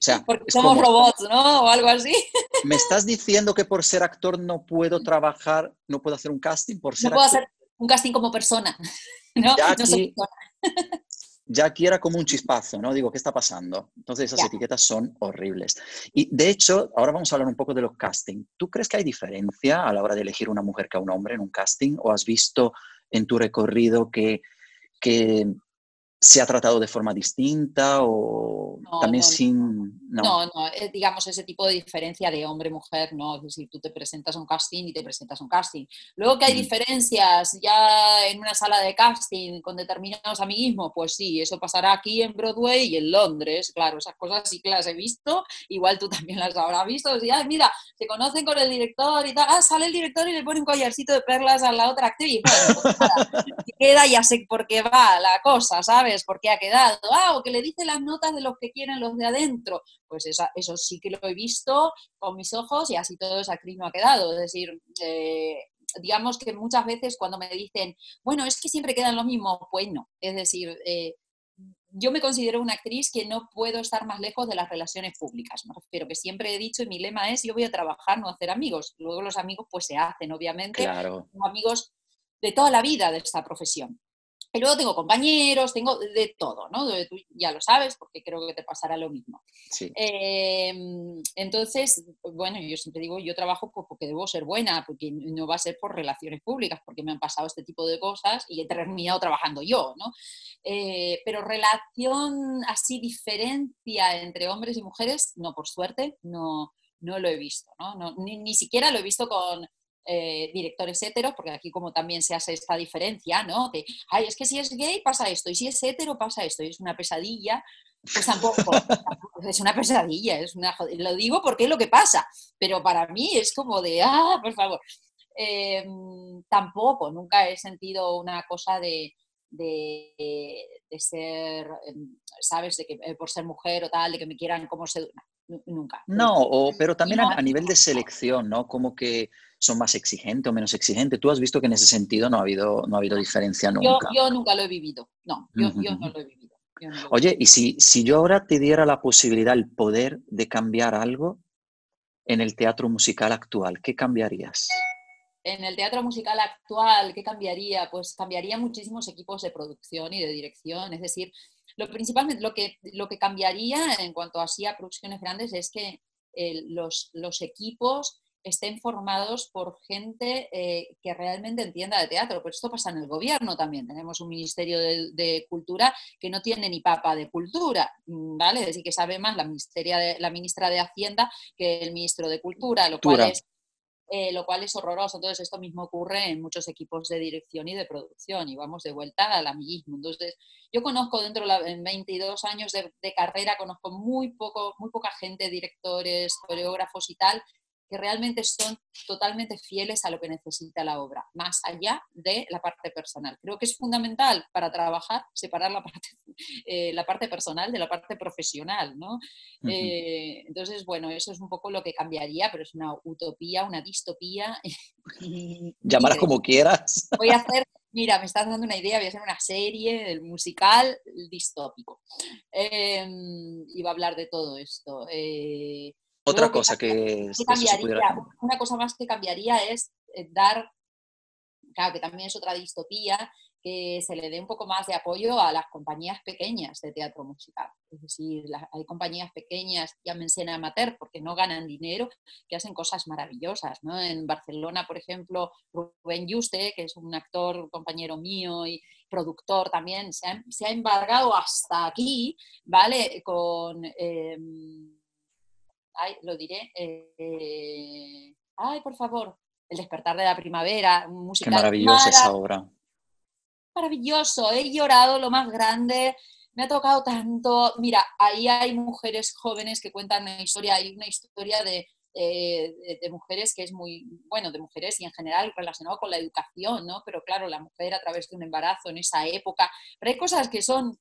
sea, somos robots, ¿no? O algo así. ¿Me estás diciendo que por ser actor no puedo trabajar, no puedo hacer un casting por ser No puedo hacer un casting como persona. ¿no? Ya ya aquí era como un chispazo, ¿no? Digo, ¿qué está pasando? Entonces esas etiquetas son horribles. Y de hecho, ahora vamos a hablar un poco de los castings. ¿Tú crees que hay diferencia a la hora de elegir una mujer que a un hombre en un casting? ¿O has visto en tu recorrido que, que se ha tratado de forma distinta o también sin... No. no, eh, digamos ese tipo de diferencia de hombre-mujer, no, es decir, tú te presentas a un casting y te presentas a un casting. Luego que hay diferencias ya en una sala de casting con determinados amiguismos, pues sí, eso pasará aquí en Broadway y en Londres, claro, esas cosas sí que las he visto, igual tú también las habrás visto, o mira, se conocen con el director y tal, ah, sale el director y le pone un collarcito de perlas a la otra actriz, bueno, pues nada, queda, ya sé por qué va la cosa, ¿sabes? ¿Por qué ha quedado? Ah, o que le dice las notas de los que quieren los de adentro. Pues eso sí que lo he visto con mis ojos y así todo esa actriz no ha quedado. Es decir, eh, digamos que muchas veces cuando me dicen, bueno, es que siempre quedan lo mismo, pues no. Es decir, eh, yo me considero una actriz que no puedo estar más lejos de las relaciones públicas. Pero que siempre he dicho y mi lema es, yo voy a trabajar, no hacer amigos. Luego los amigos pues se hacen, obviamente. Claro. Amigos de toda la vida de esta profesión. Y luego tengo compañeros, tengo de todo, ¿no? Tú ya lo sabes porque creo que te pasará lo mismo. Em, entonces, bueno, yo siempre digo, yo trabajo porque debo ser buena, porque no va a ser por relaciones públicas, porque me han pasado este tipo de cosas y he terminado trabajando yo, ¿no? Eh, pero relación así, diferencia entre hombres y mujeres, no, por suerte, no, no lo he visto, ¿no? ni, ni siquiera lo he visto con eh, directores heteros, porque aquí como también se hace esta diferencia, ¿no? De, ay, es que si es gay pasa esto, y si es hetero pasa esto, y es una pesadilla, pues tampoco, es una pesadilla, es una, lo digo porque es lo que pasa, pero para mí es como de, ah, por favor, em, tampoco, nunca he sentido una cosa de, de, ser, em, ¿sabes? De que eh, por ser mujer o tal, de que me quieran como se... Nunca. No, pero también a, nivel de selección, ¿no? Como que son más exigentes o menos exigentes. Tú has visto que en ese sentido no ha habido, no ha habido diferencia nunca. Yo, nunca lo he vivido, no, yo, no lo he vivido. Oye, y si, si yo ahora te diera la posibilidad, el poder de cambiar algo en el teatro musical actual, ¿qué cambiarías? En el teatro musical actual, ¿qué cambiaría? Pues cambiaría muchísimos equipos de producción y de dirección, es decir, lo principalmente lo que, lo que cambiaría en cuanto a, a producciones grandes es que los, los equipos estén formados por gente eh, que realmente entienda de teatro. Pero esto pasa en el gobierno también. Tenemos un Ministerio de, Cultura que no tiene ni papa de cultura, ¿vale? Es decir, que sabe más la, de, la ministra de Hacienda que el ministro de Cultura, lo cual es eh, lo cual es horroroso. Entonces, esto mismo ocurre en muchos equipos de dirección y de producción y vamos de vuelta al amiguismo. Entonces, yo conozco dentro de 22 años de, de, carrera, conozco muy, poco, muy poca gente, directores, coreógrafos y tal, que realmente son totalmente fieles a lo que necesita la obra, más allá de la parte personal. Creo que es fundamental para trabajar separar la parte, eh, la parte personal de la parte profesional, ¿no? Eh, entonces, bueno, eso es un poco lo que cambiaría, pero es una utopía, una distopía. Llámala como quieras. Voy a hacer mira, me estás dando una idea, voy a hacer una serie del musical distópico. Eh, y va a hablar de todo esto. Eh, otra cosa que, una cosa más que cambiaría es eh, dar, claro, que también es otra distopía, que se le dé un poco más de apoyo a las compañías pequeñas de teatro musical. Es decir, hay compañías pequeñas, llámense en amateur, porque no ganan dinero, que hacen cosas maravillosas. ¿no? En Barcelona, por ejemplo, Rubén Juste, que es un actor, compañero mío y productor también, se ha, embargado hasta aquí, ¿vale? Con... Em, ay, lo diré, eh, ay, por favor, El despertar de la primavera, música. Qué maravillosa esa obra. Maravilloso, he llorado lo más grande, me ha tocado tanto. Mira, ahí hay mujeres jóvenes que cuentan una historia, hay una historia de, de, mujeres que es muy, bueno, de mujeres y en general relacionado con la educación, ¿no? Pero claro, la mujer a través de un embarazo en esa época, pero hay cosas que son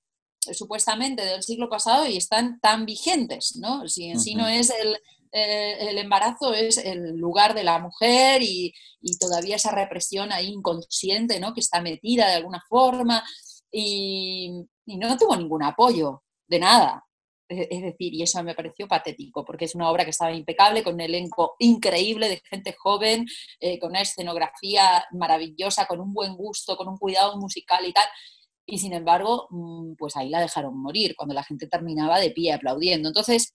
supuestamente del siglo pasado y están tan vigentes, ¿no? Si en sí no es el, eh, el embarazo, es el lugar de la mujer y, todavía esa represión ahí inconsciente, ¿no? Que está metida de alguna forma y, no tuvo ningún apoyo de nada. Es decir, y eso me pareció patético, porque es una obra que estaba impecable, con un elenco increíble de gente joven, eh, con una escenografía maravillosa, con un buen gusto, con un cuidado musical y tal y sin embargo, mm, pues ahí la dejaron morir, cuando la gente terminaba de pie aplaudiendo. Entonces,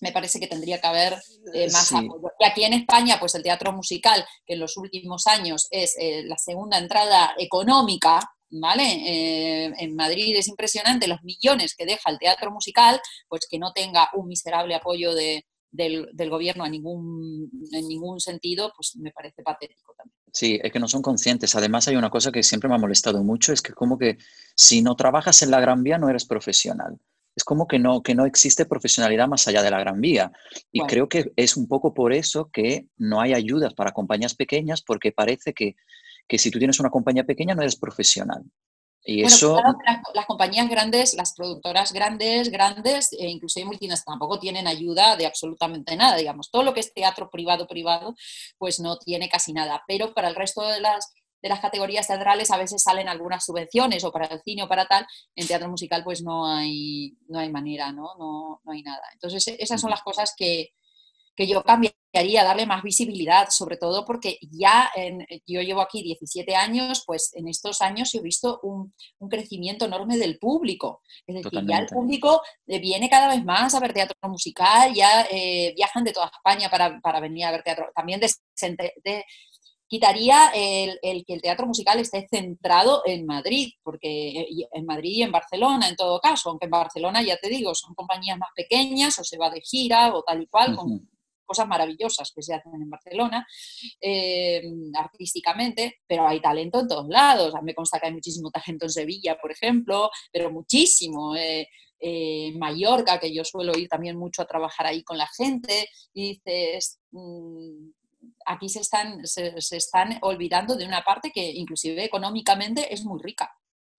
me parece que tendría que haber eh, más apoyo. Y aquí en España, pues el teatro musical, que en los últimos años es eh, la segunda entrada económica, ¿vale? Eh, en Madrid es impresionante los millones que deja el teatro musical, pues que no tenga un miserable apoyo de, del, del, gobierno a ningún, en ningún sentido, pues me parece patético también. Sí, es que no son conscientes. Además, hay una cosa que siempre me ha molestado mucho, es que como que si no trabajas en la Gran Vía no eres profesional. Es como que no, que no existe profesionalidad más allá de la Gran Vía. Y creo que es un poco por eso que no hay ayudas para compañías pequeñas, porque parece que, que si tú tienes una compañía pequeña no eres profesional. Y eso... las, compañías grandes, las productoras grandes, grandes, e incluso multinacionales, tampoco tienen ayuda de absolutamente nada, digamos. Todo lo que es teatro privado, privado, pues no tiene casi nada. Pero para el resto de las, de las categorías teatrales a veces salen algunas subvenciones o para el cine o para tal. En teatro musical pues no hay, no hay manera, ¿no? No, no hay nada. Entonces esas son las cosas que, que yo cambiaría, darle más visibilidad, sobre todo porque ya yo llevo aquí 17 años, pues en estos años he visto un, crecimiento enorme del público. Es decir, ya el público eh, viene cada vez más a ver teatro musical, ya eh, viajan de toda España para, venir a ver teatro. También de, quitaría el, que el teatro musical esté centrado en Madrid, porque eh, en Madrid y en Barcelona en todo caso, aunque en Barcelona ya te digo, son compañías más pequeñas o se va de gira o tal y cual, cosas maravillosas que se hacen en Barcelona eh, artísticamente, pero hay talento en todos lados. A mí me consta que hay muchísimo talento en Sevilla, por ejemplo, pero muchísimo. Eh, eh, en Mallorca, que yo suelo ir también mucho a trabajar ahí con la gente, y dices, mm, aquí se están, se, están olvidando de una parte que inclusive económicamente es muy rica,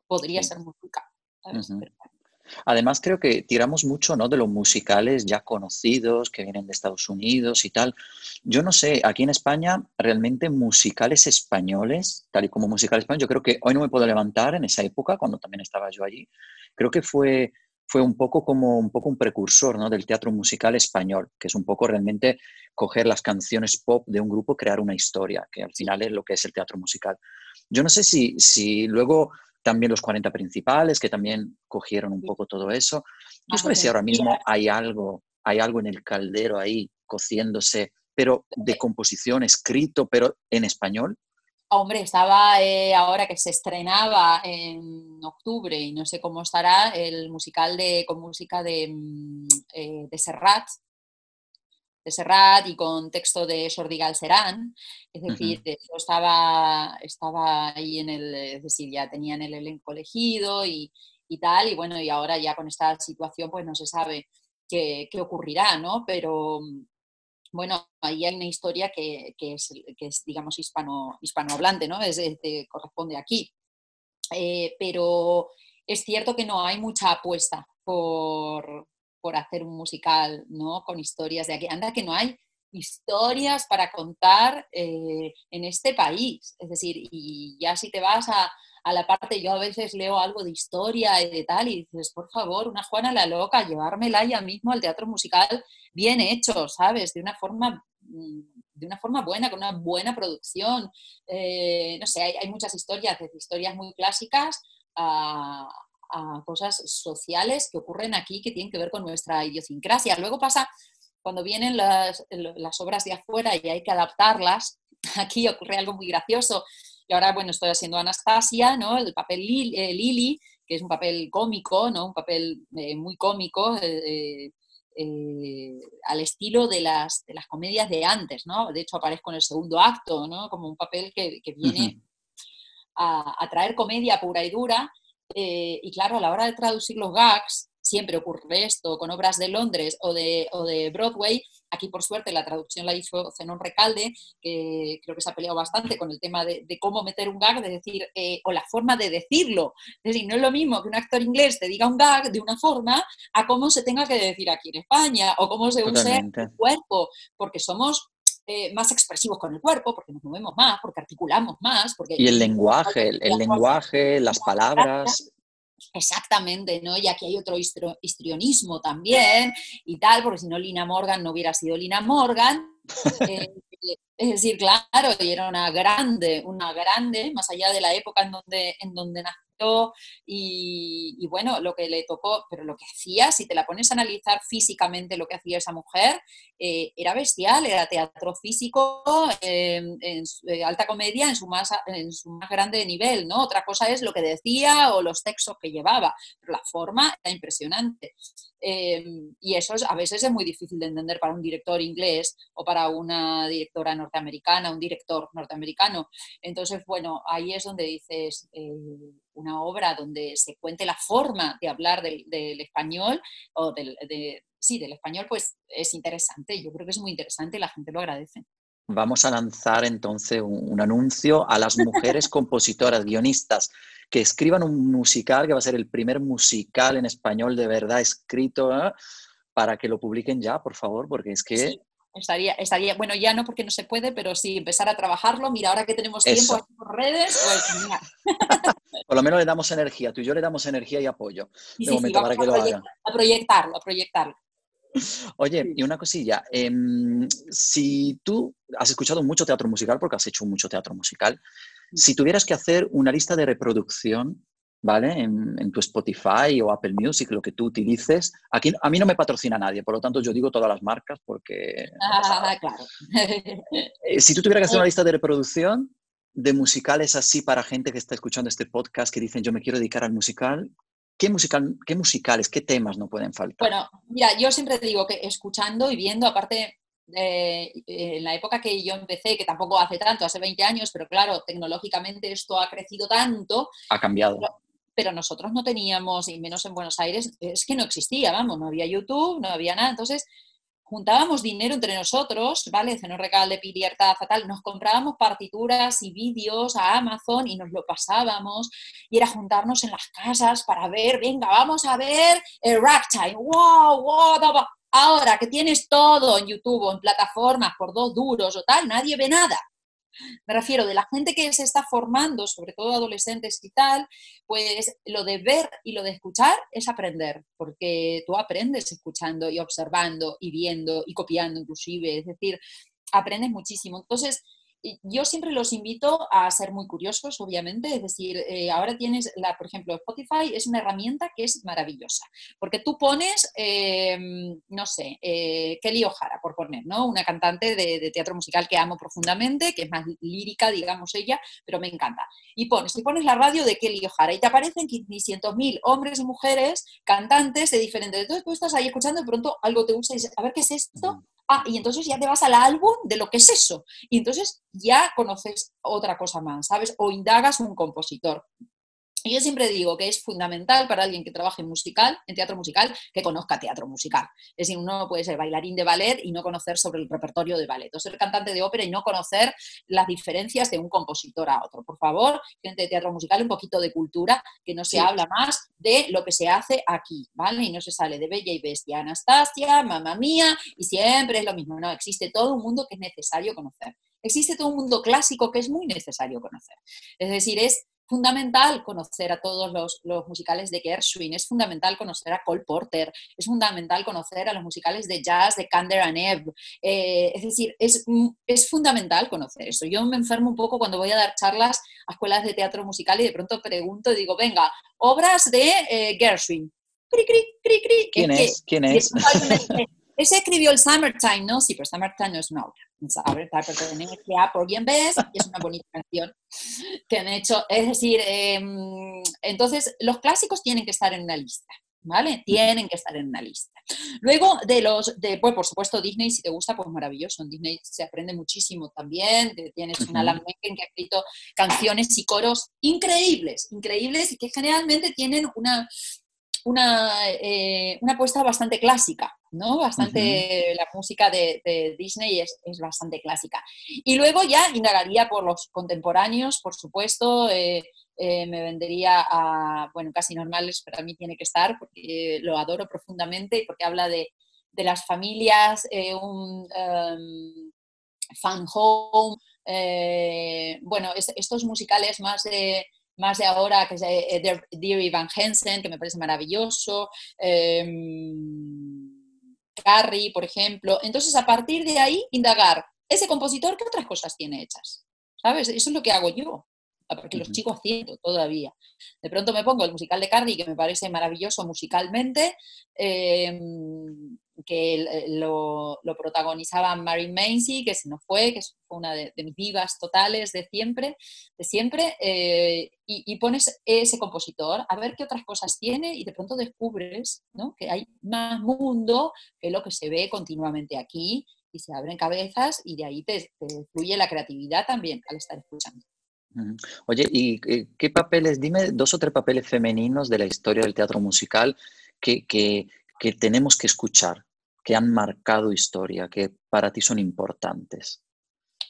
podría ser muy rica. Además, creo que tiramos mucho ¿no? de los musicales ya conocidos que vienen de Estados Unidos y tal. Yo no sé, aquí en España, realmente musicales españoles, tal y como musical español, yo creo que hoy no me puedo levantar en esa época, cuando también estaba yo allí. Creo que fue, fue un poco como un poco un precursor ¿no? del teatro musical español, que es un poco realmente coger las canciones pop de un grupo, crear una historia, que al final es lo que es el teatro musical. Yo no sé si, si luego también los 40 principales, que también cogieron un poco todo eso. ¿No sabes si ahora mismo hay algo, hay algo en el caldero ahí cociéndose, pero de composición, escrito, pero en español? Hombre, estaba eh, ahora que se estrenaba en octubre y no sé cómo estará el musical de, con música de, mm, eh, de Serrat, de Serrat y con texto de Jordi Galcerán. Es decir, estaba, estaba ahí en el, es decir, ya tenían el elenco elegido y, y, tal, y bueno, y ahora ya con esta situación pues no se sabe qué, qué ocurrirá, ¿no? Pero, bueno, ahí hay una historia que, es, digamos, hispano, hispanohablante, ¿no? Es, corresponde aquí. Eh, pero es cierto que no hay mucha apuesta por, hacer un musical, ¿no? Con historias de aquí. Anda que no hay historias para contar eh, en este país. Es decir, y ya si te vas a, a la parte, yo a veces leo algo de historia y de tal, y dices, por favor, una Juana la loca, llevármela ya mismo al teatro musical bien hecho, ¿sabes? De una forma mm, de una forma buena, con una buena producción. Eh, no sé, hay, muchas historias, desde historias muy clásicas a, cosas sociales que ocurren aquí que tienen que ver con nuestra idiosincrasia. Luego pasa cuando vienen las, las obras de afuera y hay que adaptarlas, aquí ocurre algo muy gracioso y ahora, bueno, estoy haciendo Anastasia, ¿no? El papel eh, Lili, que es un papel cómico, ¿no? Un papel eh, muy cómico, eh, al estilo de las, de las comedias de antes, ¿no? De hecho, aparezco en el segundo acto, ¿no? Como un papel que, viene a, traer comedia pura y dura. Y claro, a la hora de traducir los gags, siempre ocurre esto con obras de Londres o de, o de Broadway, Aquí, por suerte, la traducción la hizo Zenón Recalde, que creo que se ha peleado bastante con el tema de, cómo meter un gag, de decir, eh, o la forma de decirlo. Es decir, no es lo mismo que un actor inglés te diga un gag de una forma a cómo se tenga que decir aquí en España, o cómo se use el cuerpo, porque somos eh, más expresivos con el cuerpo, porque nos movemos más, porque articulamos más. Porque y el lenguaje, el, el lenguaje, las palabras. Exactamente, ¿no? Y aquí hay otro histrionismo también y tal, porque si no Lina Morgan no hubiera sido Lina Morgan. Eh, es decir, claro, y era una grande, una grande, más allá de la época en donde, en donde y, bueno, lo que le tocó, pero lo que hacía, si te la pones a analizar físicamente lo que hacía esa mujer, eh, era bestial, era teatro físico, en eh, alta comedia en su, más, en su más grande nivel, ¿no? Otra cosa es lo que decía o los textos que llevaba, pero la forma era impresionante. Y eso a veces es muy difícil de entender para un director inglés o para una directora norteamericana, un director norteamericano. Entonces, bueno, ahí es donde dices, eh, una obra donde se cuente la forma de hablar del, español o del, sí, del español, pues es interesante. Yo creo que es muy interesante y la gente lo agradece. Vamos a lanzar entonces un, anuncio a las mujeres compositoras, guionistas, que escriban un musical, que va a ser el primer musical en español de verdad escrito, ¿eh? para que lo publiquen ya, por favor, porque es que Estaría, estaría, bueno, ya no porque no se puede, pero sí empezar a trabajarlo. Mira, ahora que tenemos tiempo por redes, pues Por lo menos le damos energía, tú y yo le damos energía y apoyo. de momento, para que lo haga. A proyectarlo, a proyectarlo. Oye, y una cosilla, em, si tú has escuchado mucho teatro musical, porque has hecho mucho teatro musical, si tuvieras que hacer una lista de reproducción ¿vale? En, tu Spotify o Apple Music, lo que tú utilices. Aquí, a mí no me patrocina nadie, por lo tanto yo digo todas las marcas porque... Ah, claro. Eh, si tú tuvieras que hacer una lista de reproducción de musicales así para gente que está escuchando este podcast, que dicen yo me quiero dedicar al musical, ¿qué, musical, qué musicales, qué temas no pueden faltar? Bueno, mira, yo siempre digo que escuchando y viendo, aparte eh, en la época que yo empecé, que tampoco hace tanto, hace 20 años, pero claro, tecnológicamente esto ha crecido tanto. Ha cambiado pero nosotros no teníamos, y menos en Buenos Aires, es que no existía, vamos, no había YouTube, no había nada. Entonces, juntábamos dinero entre nosotros, ¿vale? Cenor de Pilierta, fatal, nos comprábamos partituras y vídeos a Amazon y nos lo pasábamos, y era juntarnos en las casas para ver, venga, vamos a ver el ragtime, wow, wow, wow. Ahora que tienes todo en YouTube en plataformas por dos duros o tal, nadie ve nada. Me refiero de la gente que se está formando, sobre todo adolescentes y tal, pues lo de ver y lo de escuchar es aprender, porque tú aprendes escuchando y observando y viendo y copiando inclusive, es decir, aprendes muchísimo. Entonces, yo siempre los invito a ser muy curiosos, obviamente, es decir, eh, ahora tienes, la, por ejemplo, Spotify es una herramienta que es maravillosa, porque tú pones, em, no sé, eh, Kelly O'Hara, por poner, ¿no? Una cantante de, teatro musical que amo profundamente, que es más lírica, digamos ella, pero me encanta. Y pones, y pones la radio de Kelly O'Hara y te aparecen 500.000 hombres y mujeres cantantes de diferentes. Entonces tú estás ahí escuchando y pronto algo te gusta y dices, a ver qué es esto Ah, y entonces ya te vas al álbum de lo que es eso. Y entonces ya conoces otra cosa más, ¿sabes? O indagas un compositor. Y yo siempre digo que es fundamental para alguien que trabaje en musical, en teatro musical, que conozca teatro musical. Es decir, uno puede ser bailarín de ballet y no conocer sobre el repertorio de ballet, o ser cantante de ópera y no conocer las diferencias de un compositor a otro. Por favor, gente de teatro musical, un poquito de cultura, que no se habla más de lo que se hace aquí, ¿vale? Y no se sale de Bella y Bestia, Anastasia, Mamma Mía, y siempre es lo mismo. No, existe todo un mundo que es necesario conocer. Existe todo un mundo clásico que es muy necesario conocer. Es decir, es fundamental conocer a todos los, musicales de Gershwin, es fundamental conocer a Cole Porter, es fundamental conocer a los musicales de jazz de Kander and Ebb. Eh, es decir, es, es, fundamental conocer eso. Yo me enfermo un poco cuando voy a dar charlas a escuelas de teatro musical y de pronto pregunto y digo, venga, obras de eh, Gershwin. Cri, cri, cri, cri. ¿Quién es? ¿Quién es? Ese escribió el Summertime, ¿no? Sí, pero Summertime no es una obra. Summertime pertenece a Por Bien Ves y es una bonita canción que han hecho. Es decir, em, entonces los clásicos tienen que estar en una lista. ¿Vale? Tienen que estar en una lista. Luego, de los, de, pues, por supuesto, Disney, si te gusta, pues maravilloso. En Disney se aprende muchísimo también. Tienes una Alan que ha escrito canciones y coros increíbles, increíbles y que generalmente tienen una, una, eh, una apuesta bastante clásica, ¿no? Bastante, la música de, Disney es, bastante clásica. Y luego ya indagaría por los contemporáneos, por supuesto, eh, eh, me vendería a, bueno, casi normales, para mí tiene que estar, porque lo adoro profundamente, porque habla de, las familias, un um, fan home, bueno, estos musicales más de más de ahora, que es eh, Dear Van Hensen, que me parece maravilloso, em, Carrie, por ejemplo. Entonces, a partir de ahí, indagar, ese compositor, ¿qué otras cosas tiene hechas? ¿Sabes? Eso es lo que hago yo, porque los chicos haciendo todavía. De pronto me pongo el musical de Carrie, que me parece maravilloso musicalmente, em, que eh, lo, protagonizaba Mary Macy, que se nos fue, que fue una de, mis vivas totales de siempre, de siempre eh, y, pones ese compositor a ver qué otras cosas tiene y de pronto descubres que hay más mundo que lo que se ve continuamente aquí y se abren cabezas y de ahí te, fluye la creatividad también al estar escuchando. Oye, ¿y eh, qué papeles? Dime dos o tres papeles femeninos de la historia del teatro musical que, que, que tenemos que escuchar que han marcado historia, que para ti son importantes?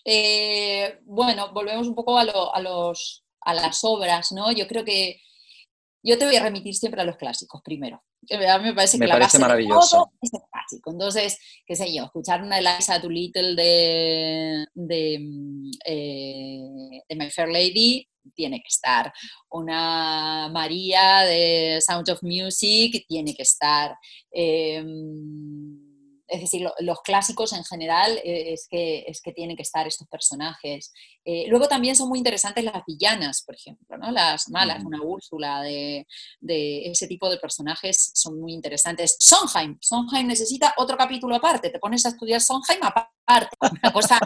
Eh, bueno, volvemos un poco a, los, a las obras, ¿no? Yo creo que yo te voy a remitir siempre a los clásicos primero. A mí me parece que la parece maravilloso. es clásico. Entonces, qué sé yo, escuchar una Eliza Doolittle de, de, eh, de My Fair Lady tiene que estar. Una María de Sound of Music tiene que estar. Em, es decir, los clásicos en general eh, es, que, es que tienen que estar estos personajes. Eh, luego también son muy interesantes las villanas, por ejemplo, ¿no? las malas, una Úrsula, de, ese tipo de personajes son muy interesantes. Sondheim, Sondheim necesita otro capítulo aparte, te pones a estudiar Sondheim aparte. Una cosa,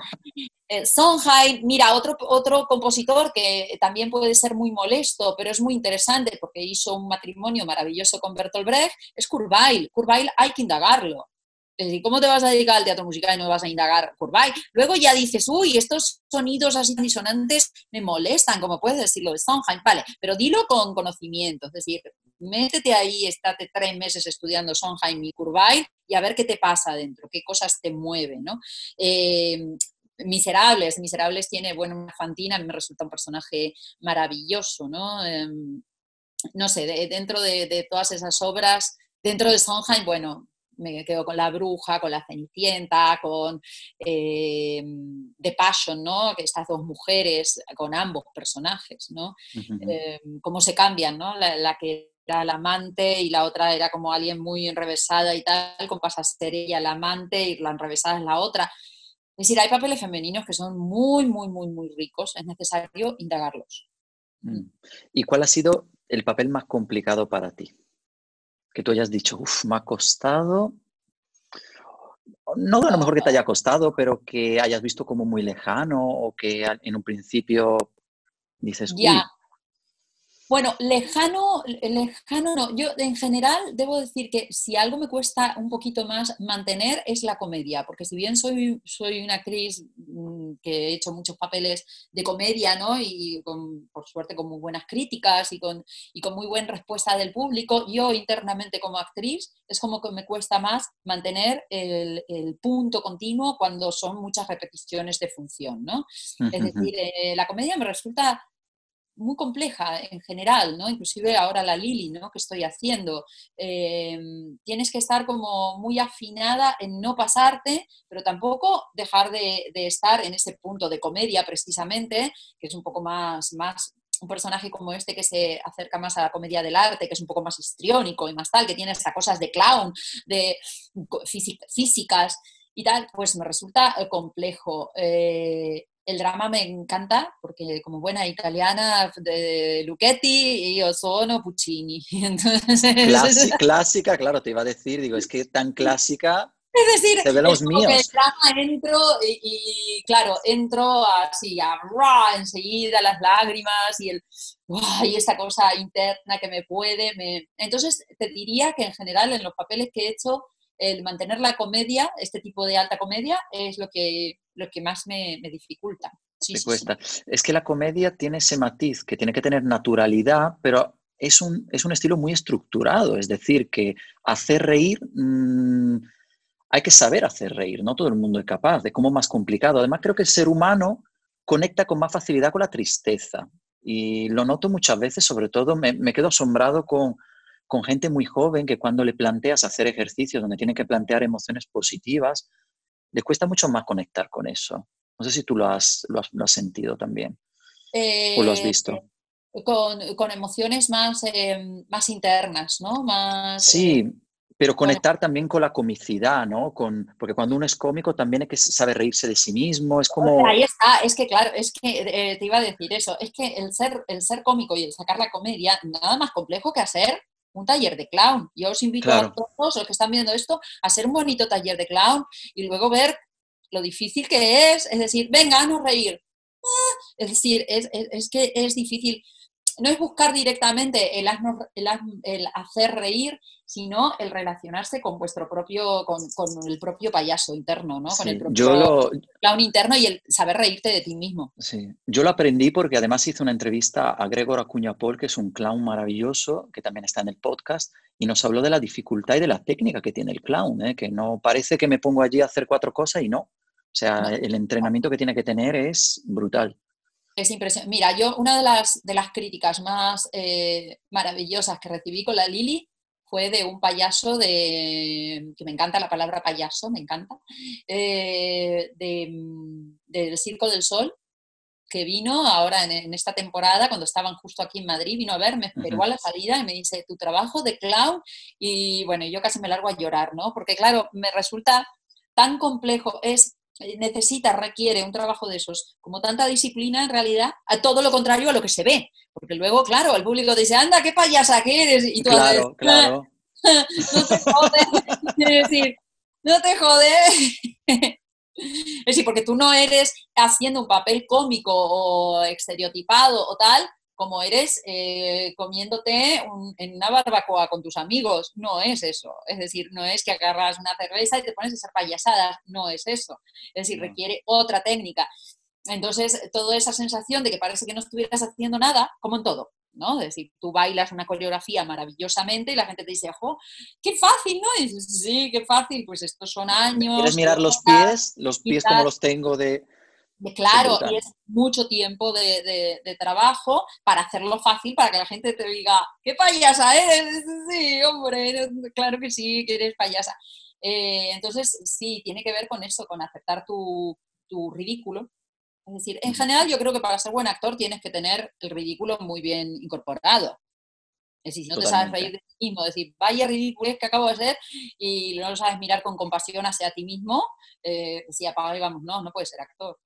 eh, Sondheim, mira, otro, otro compositor que también puede ser muy molesto, pero es muy interesante porque hizo un matrimonio maravilloso con Bertolt Brecht, es Kurzweil. Kurzweil hay que indagarlo es decir, ¿cómo te vas a dedicar al teatro musical y no vas a indagar Kurbay? Luego ya dices, uy, estos sonidos así disonantes me molestan, como puedes decirlo de Sondheim, vale, pero dilo con conocimiento, es decir, métete ahí, estate tres meses estudiando Sondheim y Kurbay y a ver qué te pasa adentro, qué cosas te mueven, ¿no? Eh, Miserables, Miserables tiene, bueno, una Fantina, me resulta un personaje maravilloso, ¿no? Em, no sé, dentro de, de, todas esas obras, dentro de Sondheim, bueno, me quedo con La Bruja, con La Cenicienta, con eh, The Passion, ¿no? Que estas dos mujeres, con ambos personajes, ¿no? Eh, cómo se cambian, ¿no? La, que era la amante y la otra era como alguien muy enrevesada y tal, como pasa a ser ella la amante y la enrevesada es la otra. Es decir, hay papeles femeninos que son muy, muy, muy, muy ricos, es necesario indagarlos. Mm. ¿Y cuál ha sido el papel más complicado para ti? Que tú hayas dicho, uff, me ha costado. No a lo mejor que te haya costado, pero que hayas visto como muy lejano o que en un principio dices, ya. Bueno, lejano, lejano no. Yo en general debo decir que si algo me cuesta un poquito más mantener es la comedia, porque si bien soy, soy una actriz mm, que he hecho muchos papeles de comedia, ¿no? Y por suerte con muy buenas críticas y con, y con muy buena respuesta del público, yo internamente como actriz es como que me cuesta más mantener el, punto continuo cuando son muchas repeticiones de función, ¿no? Es decir, eh, la comedia me resulta muy compleja en general, ¿no? Inclusive ahora la Lili, ¿no? Que estoy haciendo. Em, tienes que estar como muy afinada en no pasarte, pero tampoco dejar de, estar en ese punto de comedia precisamente, que es un poco más, más un personaje como este que se acerca más a la comedia del arte, que es un poco más histriónico y más tal, que tiene hasta cosas de clown, de físicas y tal, pues me resulta eh, complejo. Eh, el drama me encanta porque como buena italiana de Luchetti yo sono Puccini. Entonces, clásica, claro, te iba a decir, digo, es que tan clásica. Es decir, se ve los míos. el drama entro y, claro, entro así, a, enseguida las lágrimas y, el, y esa cosa interna que me puede. Me... Entonces, te diría que en general en los papeles que he hecho el mantener la comedia, este tipo de alta comedia, es lo que, lo que más me, dificulta. cuesta. Es que la comedia tiene ese matiz que tiene que tener naturalidad, pero es un, es un estilo muy estructurado, es decir, que hacer reír, mm, hay que saber hacer reír, no todo el mundo es capaz, de cómo más complicado. Además, creo que el ser humano conecta con más facilidad con la tristeza. Y lo noto muchas veces, sobre todo me, me quedo asombrado con, con gente muy joven que cuando le planteas hacer ejercicios donde tiene que plantear emociones positivas, le cuesta mucho más conectar con eso. No sé si tú lo has, lo has, sentido también o lo has visto. Eh, con, emociones más, em, más internas, ¿no? Más, sí, eh, pero conectar también con la comicidad, ¿no? Con, porque cuando uno es cómico también hay que saber reírse de sí mismo, es como... Ahí está, es que claro, es que eh, te iba a decir eso, es que el ser, el ser cómico y el sacar la comedia, nada más complejo que hacer un taller de clown. Yo os invito a todos los que están viendo esto a hacer un bonito taller de clown y luego ver lo difícil que es, es decir, venga, no reír. Ah, es decir, es, que es difícil no es buscar directamente el, el, hacer reír, sino el relacionarse con vuestro propio, con, el propio payaso interno, ¿no? Con el propio clown interno y el saber reírte de ti mismo. Sí, yo lo aprendí porque además hice una entrevista a Gregor Acuña Paul, que es un clown maravilloso, que también está en el podcast, y nos habló de la dificultad y de la técnica que tiene el clown, ¿eh? que no parece que me pongo allí a hacer cuatro cosas y no. O sea, el entrenamiento que tiene que tener es brutal. Es impresionante. Mira, yo una de las, de las críticas más eh, maravillosas que recibí con la Lili fue de un payaso de, que me encanta la palabra payaso, me encanta, eh, del Circo del Sol, que vino ahora en, esta temporada, cuando estaban justo aquí en Madrid, vino a ver, me esperó a la salida y me dice, tu trabajo de clown, y bueno, yo casi me largo a llorar, ¿no? Porque claro, me resulta tan complejo, es necesita, requiere un trabajo de esos, como tanta disciplina en realidad, a todo lo contrario a lo que se ve. Porque luego, claro, el público dice, anda, qué payasa que eres. Y tú claro, claro. no te jodes. decir, no te jodes. Es decir, porque tú no eres haciendo un papel cómico o estereotipado o tal, como eres eh, comiéndote en una barbacoa con tus amigos. No es eso. Es decir, no es que agarras una cerveza y te pones a hacer payasadas. No es eso. Es decir, requiere otra técnica. Entonces, toda esa sensación de que parece que no estuvieras haciendo nada, como en todo, ¿no? Es decir, tú bailas una coreografía maravillosamente y la gente te dice, ¡jo! ¡Qué fácil, ¿no? Y dices, sí, qué fácil, pues estos son años. ¿Quieres mirar los pies? Los pies como los tengo de, Claro, y es mucho tiempo de, trabajo para hacerlo fácil, para que la gente te diga, ¿qué payasa eres? Sí, hombre, claro que sí, que eres payasa. Eh, entonces, sí, tiene que ver con eso, con aceptar tu, ridículo. Es decir, en general yo creo que para ser buen actor tienes que tener el ridículo muy bien incorporado. Es decir, si no te sabes reír de ti mismo, decir, vaya ridículo que acabo de hacer y no lo sabes mirar con compasión hacia ti mismo, eh, decía, apaga y vamos, no, no puedes ser actor.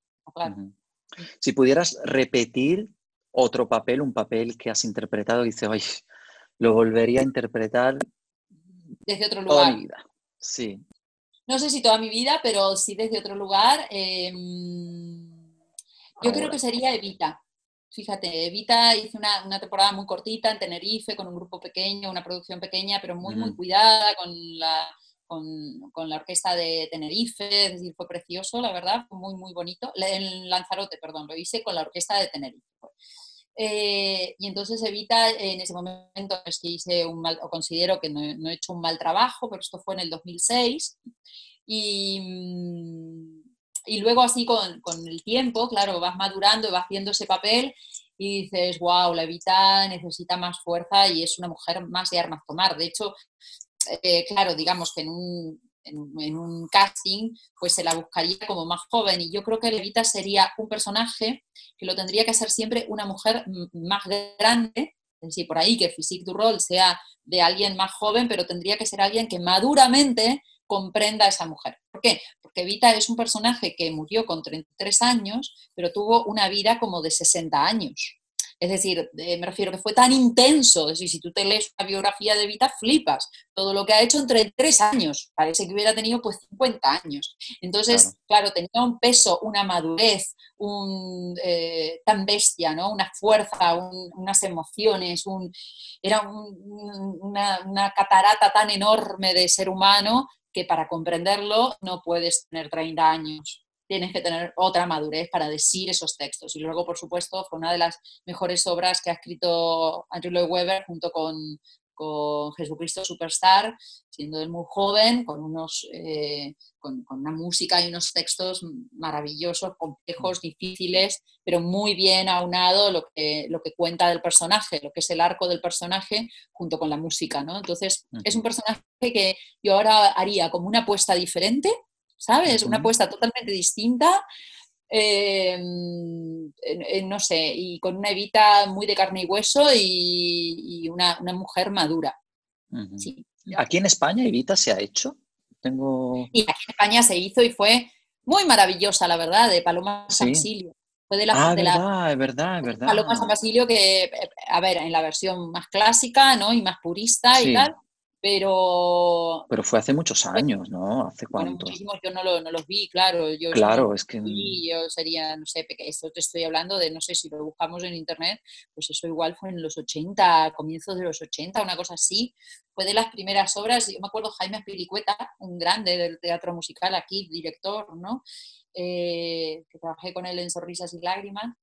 Si pudieras repetir otro papel, un papel que has interpretado, dices, ay, lo volvería a interpretar desde otro lugar. Sí. No sé si toda mi vida, pero sí desde otro lugar. Em, yo creo que sería Evita. Fíjate, Evita hice una, temporada muy cortita en Tenerife con un grupo pequeño, una producción pequeña, pero muy, muy cuidada con la, con, la orquesta de Tenerife, es decir, fue precioso, la verdad, muy, muy bonito. En Lanzarote, perdón, lo hice con la orquesta de Tenerife. Eh, y entonces Evita, en ese momento es que hice un mal, o considero que no, he hecho un mal trabajo, pero esto fue en el 2006. Y, mm, y luego así con, con, el tiempo, claro, vas madurando y vas viendo ese papel y dices, wow, la Evita necesita más fuerza y es una mujer más de armas tomar. De hecho, eh, claro, digamos que en un, casting, pues se la buscaría como más joven. Y yo creo que Levita sería un personaje que lo tendría que ser siempre una mujer más grande, es decir, por ahí que Physique du Rol sea de alguien más joven, pero tendría que ser alguien que maduramente comprenda a esa mujer. ¿Por qué? Porque Evita es un personaje que murió con 33 años, pero tuvo una vida como de 60 años. Es decir, eh, me refiero que fue tan intenso, es decir, si tú te lees una biografía de Vita, flipas. Todo lo que ha hecho entre tres años, parece que hubiera tenido pues 50 años. Entonces, claro, tenía un peso, una madurez, un, eh, tan bestia, ¿no? Una fuerza, unas emociones, un, era una, una catarata tan enorme de ser humano que para comprenderlo no puedes tener 30 años tienes que tener otra madurez para decir esos textos. Y luego, por supuesto, fue una de las mejores obras que ha escrito Andrew Lloyd Webber junto con, con Jesucristo Superstar, siendo él muy joven, con, unos, eh, con, una música y unos textos maravillosos, complejos, difíciles, pero muy bien aunado lo que, lo que cuenta del personaje, lo que es el arco del personaje, junto con la música. ¿no? Entonces, es un personaje que yo ahora haría como una apuesta diferente ¿sabes? Una apuesta totalmente distinta. Eh, no sé, y con una evita muy de carne y hueso y, una, mujer madura. ¿Aquí en España Evita se ha hecho? Tengo... Y aquí en España se hizo y fue muy maravillosa, la verdad, de Paloma San Basilio. Fue de la, ah, verdad, es verdad, es verdad. Paloma San Basilio que, a ver, en la versión más clásica, ¿no? Y más purista y tal, pero... Pero fue hace muchos años, ¿no? ¿Hace cuánto? muchísimos, yo no, lo, no, los vi, claro. Yo claro, es que... yo sería, no sé, esto te estoy hablando de, no sé, si lo buscamos en internet, pues eso igual fue en los 80, comienzos de los 80, una cosa así. Fue de las primeras obras, yo me acuerdo Jaime Piricueta, un grande del teatro musical aquí, director, ¿no? Eh, que trabajé con él en Sonrisas y Lágrimas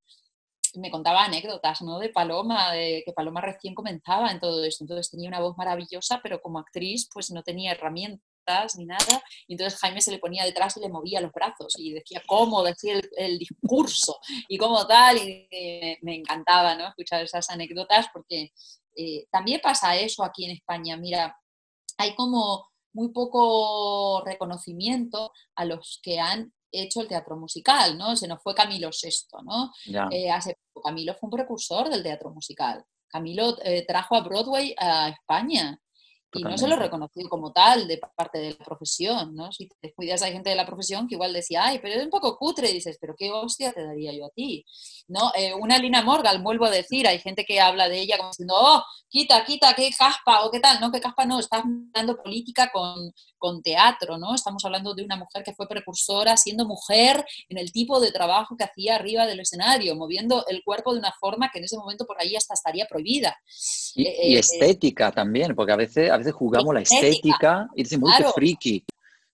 me contaba anécdotas, ¿no? De Paloma, de que Paloma recién comenzaba en todo esto. Entonces tenía una voz maravillosa, pero como actriz pues no tenía herramientas ni nada. Y entonces Jaime se le ponía detrás y le movía los brazos y decía cómo decía el, discurso y cómo tal. Y me, encantaba, ¿no? Escuchar esas anécdotas porque eh, también pasa eso aquí en España. Mira, hay como muy poco reconocimiento a los que han hecho el teatro musical, ¿no? Se nos fue Camilo VI, ¿no? Eh, hace Camilo fue un precursor del teatro musical. Camilo eh, trajo a Broadway a España y no se lo reconoció como tal de parte de la profesión, ¿no? Si te descuidas hay gente de la profesión que igual decía, ay, pero es un poco cutre, y dices, pero qué hostia te daría yo a ti, ¿no? Eh, una Lina Morgan, vuelvo a decir, hay gente que habla de ella como diciendo, oh, quita, quita, qué caspa, o qué tal, no, qué caspa no, estás hablando política con, con teatro, ¿no? Estamos hablando de una mujer que fue precursora, siendo mujer, en el tipo de trabajo que hacía arriba del escenario, moviendo el cuerpo de una forma que en ese momento por ahí hasta estaría prohibida. Y, eh, eh, estética también, porque a veces veces jugamos la estética y decimos, muy friki.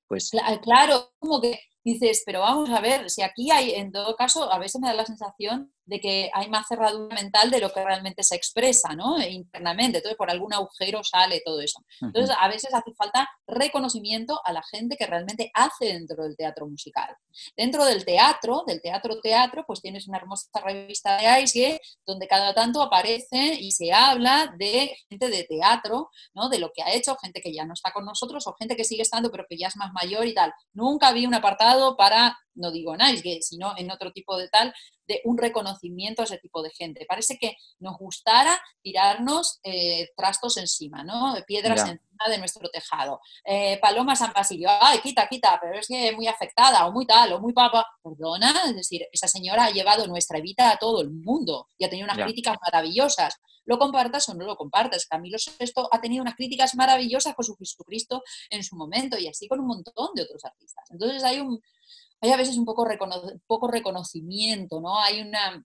Pues... Claro, como que dices, pero vamos a ver, si aquí hay, en todo caso, a veces me da la sensación de que hay más cerradura mental de lo que realmente se expresa, ¿no? Internamente, entonces por algún agujero sale todo eso. Entonces, a veces hace falta reconocimiento a la gente que realmente hace dentro del teatro musical. Dentro del teatro, del teatro-teatro, pues tienes una hermosa revista de Aisge, donde cada tanto aparece y se habla de gente de teatro, ¿no? De lo que ha hecho, gente que ya no está con nosotros o gente que sigue estando pero que ya es más mayor y tal. Nunca vi un apartado para, no digo en Aisge, sino en otro tipo de tal, de un reconocimiento a ese tipo de gente. Parece que nos gustara tirarnos eh, trastos encima, ¿no? Piedras encima de nuestro tejado. Eh, Paloma San Basilio, ay, quita, quita, pero es que muy afectada, o muy tal, o muy papa. Perdona, es decir, esa señora ha llevado nuestra vida a todo el mundo y ha tenido unas críticas maravillosas lo compartas o no lo compartas. Camilo VI ha tenido unas críticas maravillosas con su Jesucristo en su momento y así con un montón de otros artistas. Entonces hay, un, hay a veces un poco, poco reconocimiento, ¿no? Hay una,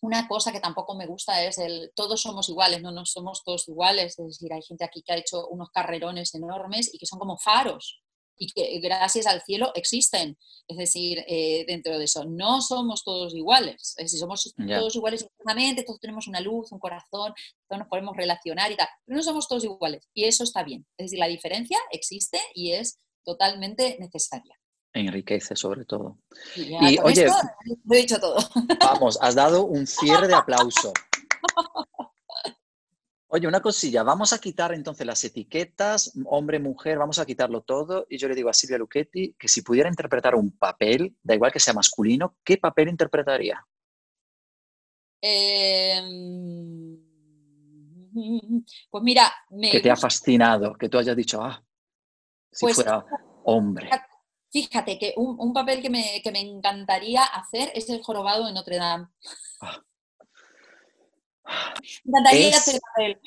una cosa que tampoco me gusta es el todos somos iguales, no, no somos todos iguales, es decir, hay gente aquí que ha hecho unos carrerones enormes y que son como faros, y que gracias al cielo existen. Es decir, eh, dentro de eso, no somos todos iguales. Es decir, somos todos iguales internamente, todos tenemos una luz, un corazón, todos nos podemos relacionar y tal, pero no somos todos iguales. Y eso está bien. Es decir, la diferencia existe y es totalmente necesaria. Enriquece sobre todo. y oye, lo he dicho todo. Vamos, has dado un cierre de aplauso. Oye, una cosilla, vamos a quitar entonces las etiquetas, hombre, mujer, vamos a quitarlo todo. Y yo le digo a Silvia Luchetti que si pudiera interpretar un papel, da igual que sea masculino, ¿qué papel interpretaría? Em, pues mira, que te ha fascinado, que tú hayas dicho, ah, si pues fuera hombre. Fíjate que un, papel que me, encantaría hacer es el jorobado de Notre Dame. Me papel.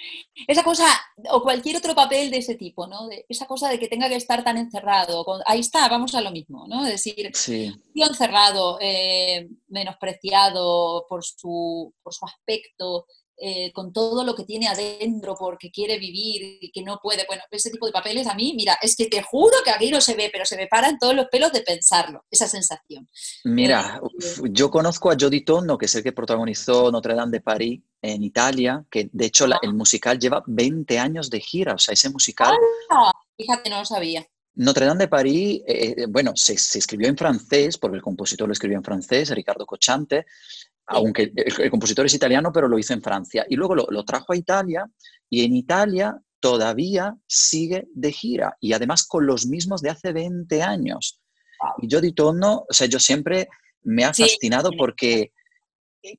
Esa cosa, o cualquier otro papel de ese tipo, ¿no? esa cosa de que tenga que estar tan encerrado. ahí está, vamos a lo mismo, ¿no? Es decir, sí. encerrado, eh, menospreciado por su, por su aspecto, eh, con todo lo que tiene adentro porque quiere vivir y que no puede. Bueno, ese tipo de papeles a mí, mira, es que te juro que aquí no se ve, pero se me paran todos los pelos de pensarlo, esa sensación. Mira, eh, yo conozco a Jody Tono, que es el que protagonizó Notre Dame de París en Italia, que de hecho ah. el musical lleva 20 años de gira, o sea, ese musical... Ah, fíjate, no lo sabía. Notre Dame de París, eh, bueno, se, se, escribió en francés, porque el compositor lo escribió en francés, Ricardo Cochante, aunque el, compositor es italiano, pero lo hizo en Francia. Y luego lo, trajo a Italia y en Italia todavía sigue de gira y además con los mismos de hace 20 años. Y yo di tono, o sea, yo siempre me ha fascinado porque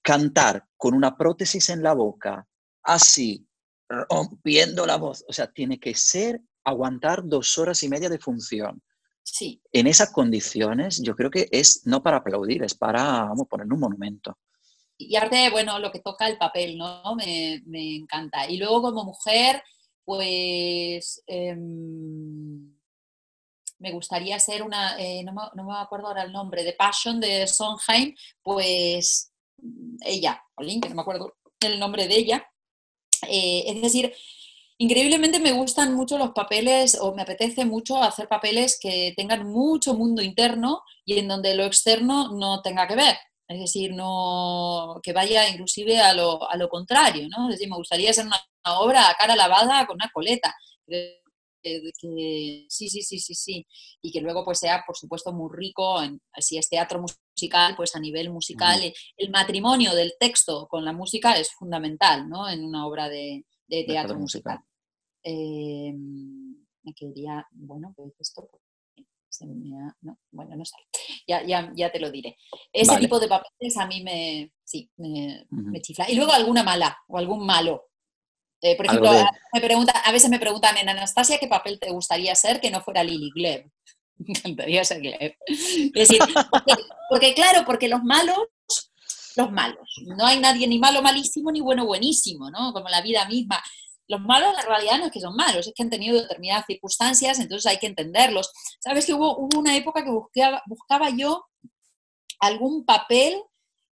cantar con una prótesis en la boca, así, rompiendo la voz, o sea, tiene que ser aguantar dos horas y media de función. Sí. En esas condiciones, yo creo que es no para aplaudir, es para, vamos, poner un monumento y arte, bueno, lo que toca el papel, ¿no? Me, encanta. Y luego como mujer, pues em, me gustaría ser una, eh, no, me, acuerdo ahora el nombre, de Passion de Sondheim, pues ella, Olin, que no me acuerdo el nombre de ella. Eh, es decir, increíblemente me gustan mucho los papeles o me apetece mucho hacer papeles que tengan mucho mundo interno y en donde lo externo no tenga que ver. Es decir, no, que vaya inclusive a lo, a lo contrario, ¿no? Es decir, me gustaría hacer una, obra a cara lavada con una coleta. sí, sí, sí, sí, sí. Y que luego pues sea, por supuesto, muy rico, en, si es teatro musical, pues a nivel musical, el matrimonio del texto con la música es fundamental, ¿no? En una obra de, teatro musical. Eh, me quedaría, bueno, pues esto bueno, no sé, ya, ya, ya te lo diré. Ese tipo de papeles a mí me, sí, me, chifla. Y luego alguna mala o algún malo. Eh, por ejemplo, me pregunta, a veces me preguntan en Anastasia qué papel te gustaría ser que no fuera Lily Gleb. Me encantaría ser Gleb. Es decir, porque, claro, porque los malos los malos. No hay nadie ni malo malísimo ni bueno buenísimo, ¿no? Como la vida misma los malos en realidad no es que son malos, es que han tenido determinadas circunstancias, entonces hay que entenderlos. Sabes que hubo, una época que buscaba, buscaba yo algún papel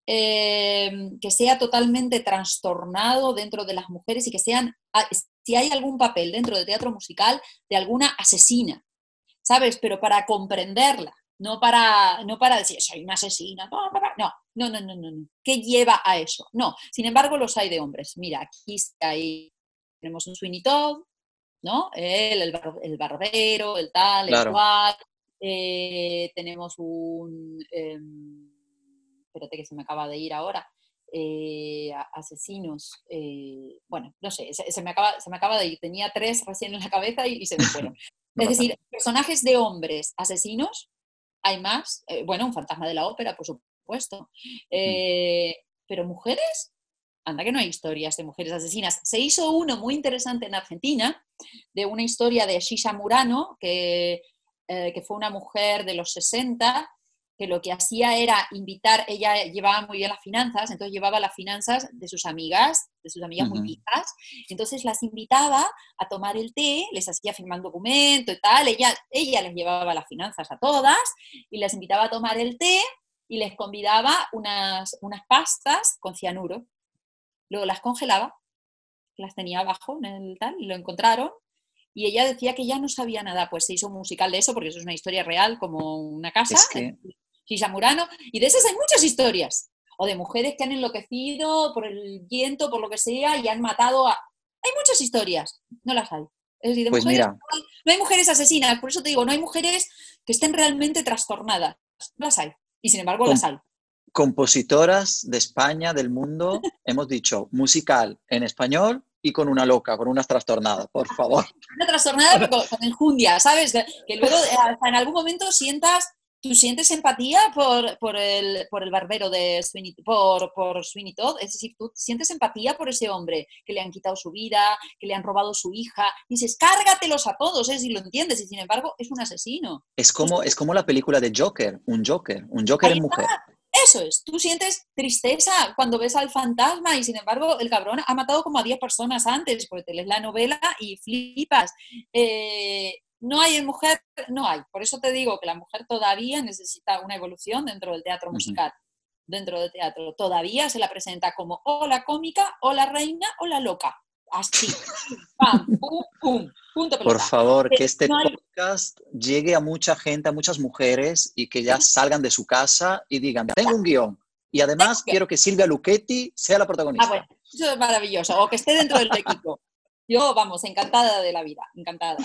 eh, que sea totalmente trastornado dentro de las mujeres y que sean, ah, si hay algún papel dentro del teatro musical de alguna asesina, ¿sabes? Pero para comprenderla, no para, no para decir, soy una asesina, no, no, no, no, no, no, ¿qué lleva a eso? No, sin embargo los hay de hombres. Mira, aquí hay tenemos un Sweeney Todd, ¿no? Él, el, barbero, el tal, el cual. Eh, tenemos un. Em, espérate que se me acaba de ir ahora. Eh, asesinos. Eh, bueno, no sé, se, me acaba, se me acaba de ir. Tenía tres recién en la cabeza y, se me fueron. es decir, personajes de hombres asesinos, hay más. bueno, un fantasma de la ópera, por supuesto. Eh, pero mujeres, anda que no hay historias de mujeres asesinas. Se hizo uno muy interesante en Argentina, de una historia de Shisha Murano, que, eh, que fue una mujer de los 60 que lo que hacía era invitar, ella llevaba muy bien las finanzas, entonces llevaba las finanzas de sus amigas, de sus amigas muy viejas, entonces las invitaba a tomar el té, les hacía firmar un documento y tal, ella, ella les llevaba las finanzas a todas y les invitaba a tomar el té y les convidaba unas, unas pastas con cianuro. Luego las congelaba, las tenía abajo en el tal, y lo encontraron y ella decía que ya no sabía nada, pues se hizo un musical de eso, porque eso es una historia real, como una casa. Murano, y de esas hay muchas historias, o de mujeres que han enloquecido por el viento, por lo que sea, y han matado a... Hay muchas historias, no las hay. Es decir, de pues mujeres, no hay mujeres asesinas, por eso te digo, no hay mujeres que estén realmente trastornadas, no las hay, y sin embargo las hay. Compositoras de España, del mundo, hemos dicho musical en español y con una loca, con unas trastornadas, por favor. Una trastornada pero con, enjundia, ¿sabes? Que, luego en algún momento sientas ¿Tú sientes empatía por, por, el, por el barbero de Sweeney, por, por Sweeney Todd? Es decir, tú sientes empatía por ese hombre que le han quitado su vida, que le han robado su hija. Dices, cárgatelos a todos, ¿eh? si lo entiendes, y sin embargo es un asesino. Es como, es como la película de Joker, un Joker, un Joker en mujer. Eso es, tú sientes tristeza cuando ves al fantasma y sin embargo el cabrón ha matado como a 10 personas antes, porque te lees la novela y flipas. Eh, no hay en mujer, no hay. Por eso te digo que la mujer todavía necesita una evolución dentro del teatro musical. Dentro del teatro todavía se la presenta como o la cómica, o la reina, o la loca. Así. Pam, pum, pum. Punto Por favor, que este podcast llegue a mucha gente, a muchas mujeres y que ya salgan de su casa y digan, tengo un guion. Y además quiero que Silvia Luchetti sea la protagonista. Ah, bueno, eso es maravilloso. O que esté dentro del equipo. Yo, vamos, encantada de la vida, encantada.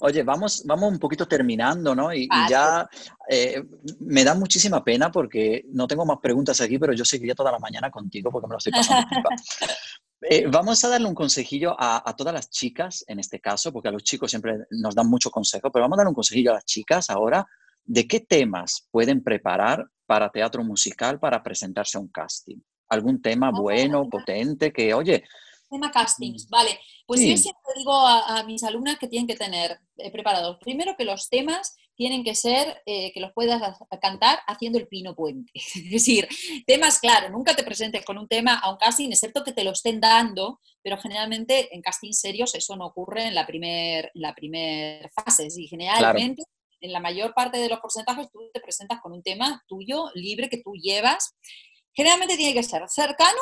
Oye, vamos, vamos un poquito terminando, ¿no? Y, ya eh, me da muchísima pena porque no tengo más preguntas aquí, pero yo seguiría toda la mañana contigo porque me lo estoy pasando. eh, vamos a darle un consejillo a, a, todas las chicas, en este caso, porque a los chicos siempre nos dan mucho consejo, pero vamos a darle un consejillo a las chicas ahora de qué temas pueden preparar para teatro musical para presentarse a un casting. ¿Algún tema ah, bueno, potente, que, oye, tema castings, vale. Pues yo siempre digo a, mis alumnas que tienen que tener eh, preparados. Primero que los temas tienen que ser eh, que los puedas cantar haciendo el pino puente. es decir, temas, claro, nunca te presentes con un tema a un casting, excepto que te lo estén dando, pero generalmente en castings serios eso no ocurre en la primera la primer fase. Es generalmente en la mayor parte de los porcentajes tú te presentas con un tema tuyo, libre, que tú llevas. Generalmente tiene que ser cercano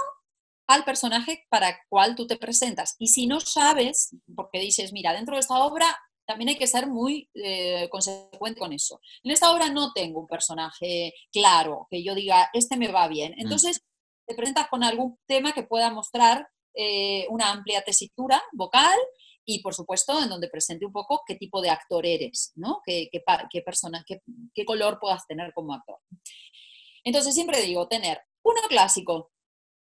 al personaje para el cual tú te presentas. Y si no sabes, porque dices, mira, dentro de esta obra también hay que ser muy eh, consecuente con eso. En esta obra no tengo un personaje claro, que yo diga, este me va bien. Mm. Entonces, te presentas con algún tema que pueda mostrar eh, una amplia tesitura vocal y, por supuesto, en donde presente un poco qué tipo de actor eres, ¿no? Qué, qué, persona, qué, qué color puedas tener como actor. Entonces, siempre digo, tener uno clásico,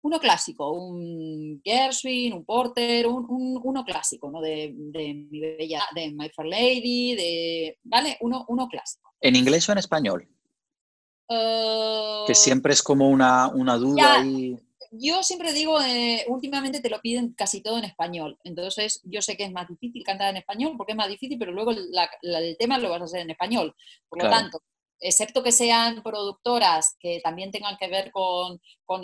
uno clásico, un Gershwin, un Porter, un, uno clásico, ¿no? De, mi bella, de My Fair Lady, de, ¿vale? Uno, uno clásico. ¿En inglés o en español? que uh, siempre es como una, una duda ahí. Yo siempre digo, eh, últimamente te lo piden casi todo en español, entonces yo sé que es más difícil cantar en español porque es más difícil, pero luego el tema lo vas a hacer en español. Por lo tanto, excepto que sean productoras que también tengan que ver con, con,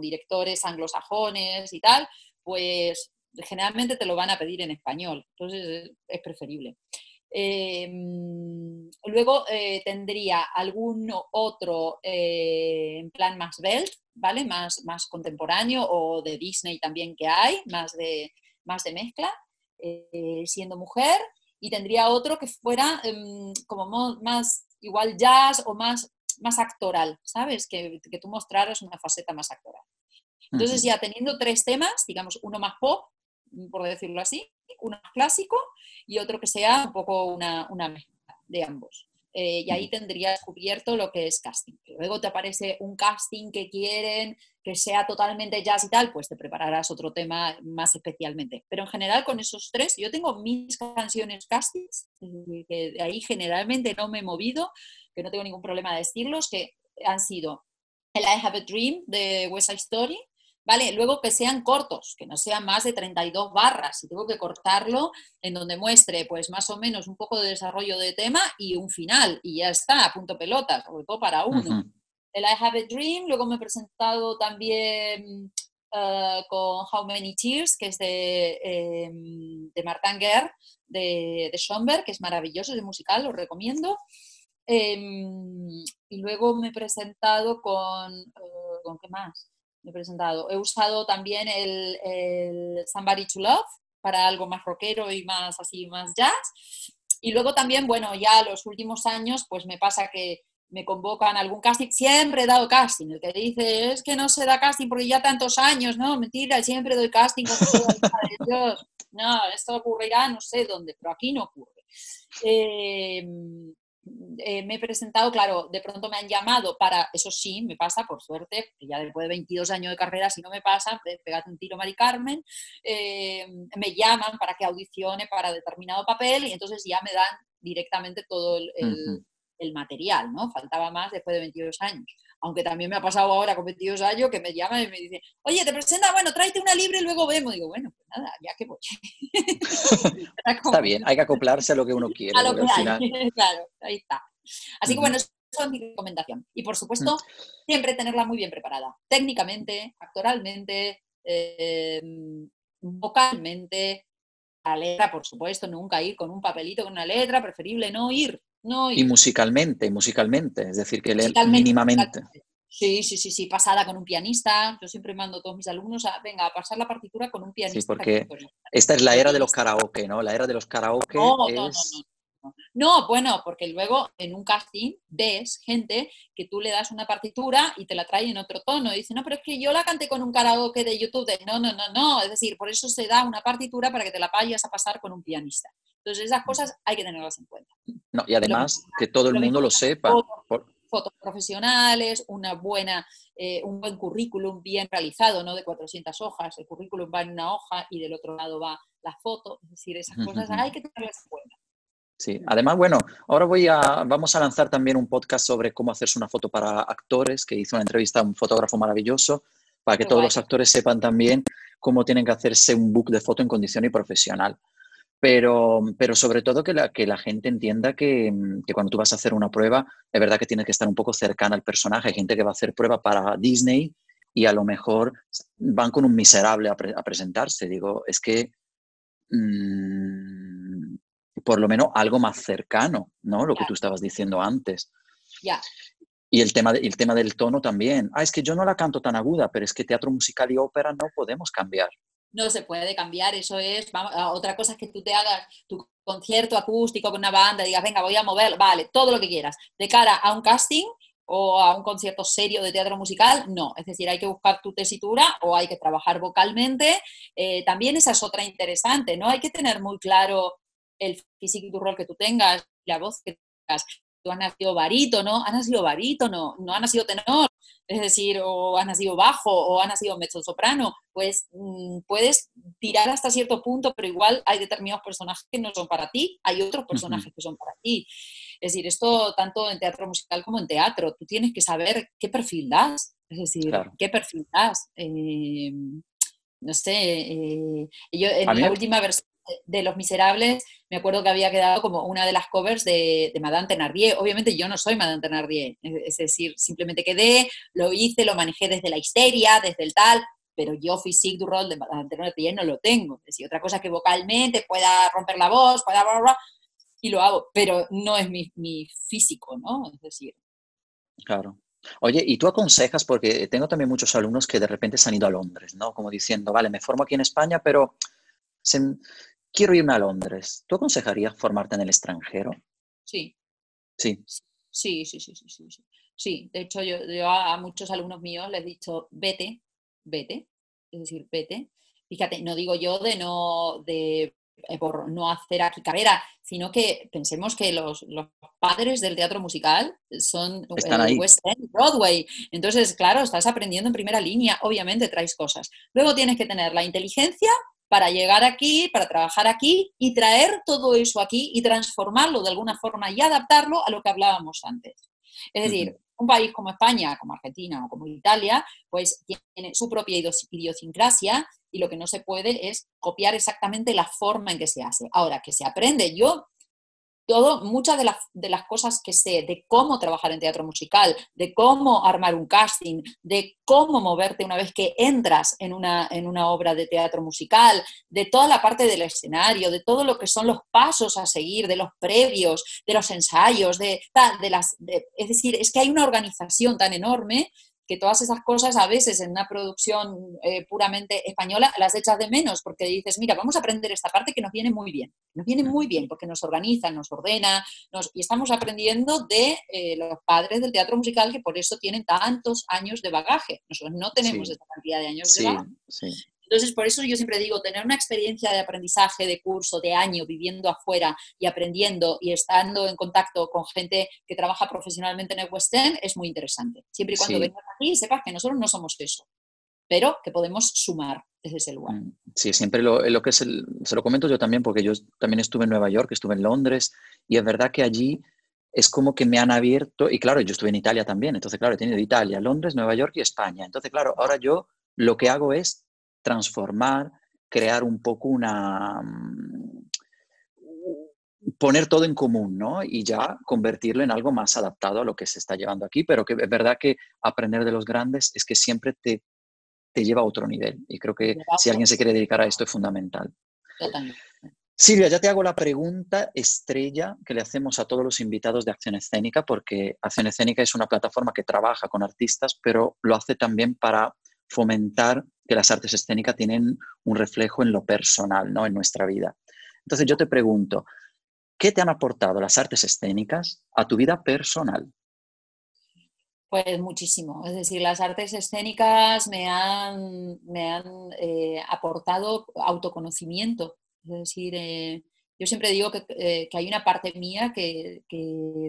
directores anglosajones y tal, pues generalmente te lo van a pedir en español, entonces es preferible. Em, luego eh, tendría algún otro eh, en plan más belt, ¿vale? Más, más contemporáneo o de Disney también que hay, más de, más de mezcla, eh, siendo mujer y tendría otro que fuera em, como más igual jazz o más, más actoral, ¿sabes? Que, que tú mostraras una faceta más actoral. Entonces ya teniendo tres temas, digamos uno más pop, por decirlo así, uno más clásico y otro que sea un poco una, una mezcla de ambos. Eh, y ahí tendrías cubierto lo que es casting. Luego te aparece un casting que quieren que sea totalmente jazz y tal, pues te prepararás otro tema más especialmente. Pero en general con esos tres, yo tengo mis canciones castings, que de ahí generalmente no me he movido, que no tengo ningún problema de decirlos, que han sido el I Have a Dream de West Side Story, ¿vale? Luego que sean cortos, que no sean más de 32 barras, y tengo que cortarlo en donde muestre, pues más o menos un poco de desarrollo de tema y un final, y ya está, punto pelota, sobre todo para uno. El I Have a Dream, luego me he presentado también eh, con How Many Tears, que es de, eh, de Martin Guerre, de, de Schomberg, que es maravilloso, es musical, lo recomiendo. Em, y luego me he presentado con, eh, ¿con qué más? He presentado. He usado también el, el, Somebody to Love para algo más rockero y más así, más jazz. Y luego también, bueno, ya los últimos años, pues me pasa que me convocan a algún casting, siempre he dado casting, el que dice es que no se da casting porque ya tantos años, no, mentira, siempre doy casting Dios. No, esto ocurrirá no sé dónde, pero aquí no ocurre. Eh, eh, me he presentado, claro, de pronto me han llamado para, eso sí, me pasa, por suerte, que ya después de 22 años de carrera, si no me pasa, pégate un tiro, Mari Carmen, eh, me llaman para que audicione para determinado papel y entonces ya me dan directamente todo el, el material, ¿no? Faltaba más después de 22 años. Aunque también me ha pasado ahora con 22 años que me llaman y me dicen, oye, te presenta, bueno, tráete una libre y luego vemos. Digo, bueno, pues nada, ya que voy. está bien, hay que acoplarse a lo que uno quiere. A lo que hay. claro, ahí está. Así que bueno, eso es mi recomendación. Y por supuesto, siempre tenerla muy bien preparada, técnicamente, actoralmente, eh, vocalmente, la letra, por supuesto, nunca ir con un papelito con una letra, preferible no ir y musicalmente, musicalmente, es decir, que leer mínimamente. Sí, sí, sí, sí, pasada con un pianista. Yo siempre mando a todos mis alumnos a, venga, a pasar la partitura con un pianista. Sí, porque esta es la era de los karaoke, ¿no? La era de los karaoke es... No, bueno, porque luego en un casting ves gente que tú le das una partitura y te la trae en otro tono. Y dice, no, pero es que yo la canté con un karaoke de YouTube. no, no, no, no. Es decir, por eso se da una partitura para que te la vayas a pasar con un pianista. Entonces, esas cosas hay que tenerlas en cuenta. No, y además que todo el mundo lo sepa. Fotos, profesionales, una buena, eh, un buen currículum bien realizado, no de 400 hojas. El currículum va en una hoja y del otro lado va la foto. Es decir, esas cosas hay que tenerlas en cuenta. Sí, además, bueno, ahora voy a, vamos a lanzar también un podcast sobre cómo hacerse una foto para actores, que hizo una entrevista a un fotógrafo maravilloso, para que todos los actores sepan también cómo tienen que hacerse un book de foto en condición y profesional. Pero, pero sobre todo que la, que la gente entienda que, que, cuando tú vas a hacer una prueba, es verdad que tienes que estar un poco cercana al personaje. Hay gente que va a hacer prueba para Disney y a lo mejor van con un miserable a, presentarse. Digo, es que... Mmm, por lo menos algo más cercano, ¿no? Lo que tú estabas diciendo antes. Ya. Y el tema, el tema del tono también. Ah, es que yo no la canto tan aguda, pero es que teatro musical y ópera no podemos cambiar. No se puede cambiar, eso es. Vamos, otra cosa es que tú te hagas tu concierto acústico con una banda, digas, venga, voy a mover, vale, todo lo que quieras. De cara a un casting o a un concierto serio de teatro musical, no. Es decir, hay que buscar tu tesitura o hay que trabajar vocalmente. Eh, también esa es otra interesante, ¿no? Hay que tener muy claro el físico y tu rol que tú tengas, la voz que tengas. Tú has nacido barítono, has nacido barítono, no has nacido tenor, es decir, o has nacido bajo, o has nacido mezzo soprano, pues mm, puedes tirar hasta cierto punto, pero igual hay determinados personajes que no son para ti, hay otros personajes que son para ti. Es decir, esto tanto en teatro musical como en teatro, tú tienes que saber qué perfil das, es decir, qué perfil das. Eh, no sé, eh, yo en la última versión de Los Miserables, me acuerdo que había quedado como una de las covers de, de Madame Thenardier. Obviamente yo no soy Madame Thenardier, es decir, simplemente quedé, lo hice, lo manejé desde la histeria, desde el tal, pero yo physique du rol de Madame Thenardier no lo tengo. Es decir, otra cosa que vocalmente pueda romper la voz, pueda y lo hago, pero no es mi, mi físico, ¿no? Es decir. Claro. Oye, y tú aconsejas, porque tengo también muchos alumnos que de repente se han ido a Londres, ¿no? Como diciendo, vale, me formo aquí en España, pero quiero irme a Londres. ¿Tú aconsejarías formarte en el extranjero? Sí. Sí. Sí, sí, sí, sí, sí. Sí, de hecho yo, a muchos alumnos míos les he dicho, vete, vete, es decir, vete. Fíjate, no digo yo de no, de, eh, por no hacer aquí carrera, sino que pensemos que los, padres del teatro musical son el West End, Broadway. Entonces, claro, estás aprendiendo en primera línea, obviamente traes cosas. Luego tienes que tener la inteligencia para llegar aquí, para trabajar aquí y traer todo eso aquí y transformarlo de alguna forma y adaptarlo a lo que hablábamos antes. Es decir, un país como España, como Argentina o como Italia, pues tiene su propia idiosincrasia y lo que no se puede es copiar exactamente la forma en que se hace. Ahora, que se aprende, yo muchas de las, de cosas que sé de cómo trabajar en teatro musical, de cómo armar un casting, de cómo moverte una vez que entras en una, obra de teatro musical, de toda la parte del escenario, de todo lo que son los pasos a seguir, de los previos, de los ensayos, de, de las, es decir, es que hay una organización tan enorme que todas esas cosas a veces en una producción eh, puramente española las echas de menos porque dices, mira, vamos a aprender esta parte que nos viene muy bien, nos viene muy bien porque nos organiza, nos ordena, y estamos aprendiendo de eh, los padres del teatro musical que por eso tienen tantos años de bagaje. Nosotros no tenemos esa cantidad de años de bagaje. Sí. Entonces, por eso yo siempre digo, tener una experiencia de aprendizaje, de curso, de año, viviendo afuera y aprendiendo y estando en contacto con gente que trabaja profesionalmente en el West End es muy interesante. Siempre y cuando vengas aquí, sepas que nosotros no somos eso, pero que podemos sumar desde ese lugar. Mm, sí, siempre lo, lo que es el, se lo comento yo también porque yo también estuve en Nueva York, estuve en Londres y es verdad que allí es como que me han abierto, y claro, yo estuve en Italia también, entonces claro, he tenido Italia, Londres, Nueva York y España. Entonces, claro, ahora yo lo que hago es transformar, crear un poco una... Mm, poner todo en común, ¿no? Y ya convertirlo en algo más adaptado a lo que se está llevando aquí, pero que es verdad que aprender de los grandes es que siempre te, te lleva a otro nivel. Y creo que si alguien se quiere dedicar a esto es fundamental. Silvia, ya te hago la pregunta estrella que le hacemos a todos los invitados de Acción Escénica, porque Acción Escénica es una plataforma que trabaja con artistas, pero lo hace también para fomentar que las artes escénicas tienen un reflejo en lo personal, ¿no? en nuestra vida. Entonces yo te pregunto, ¿qué te han aportado las artes escénicas a tu vida personal? Pues muchísimo. Es decir, las artes escénicas me han, me han eh, aportado autoconocimiento. Es decir, eh, yo siempre digo eh, que, hay una parte mía que,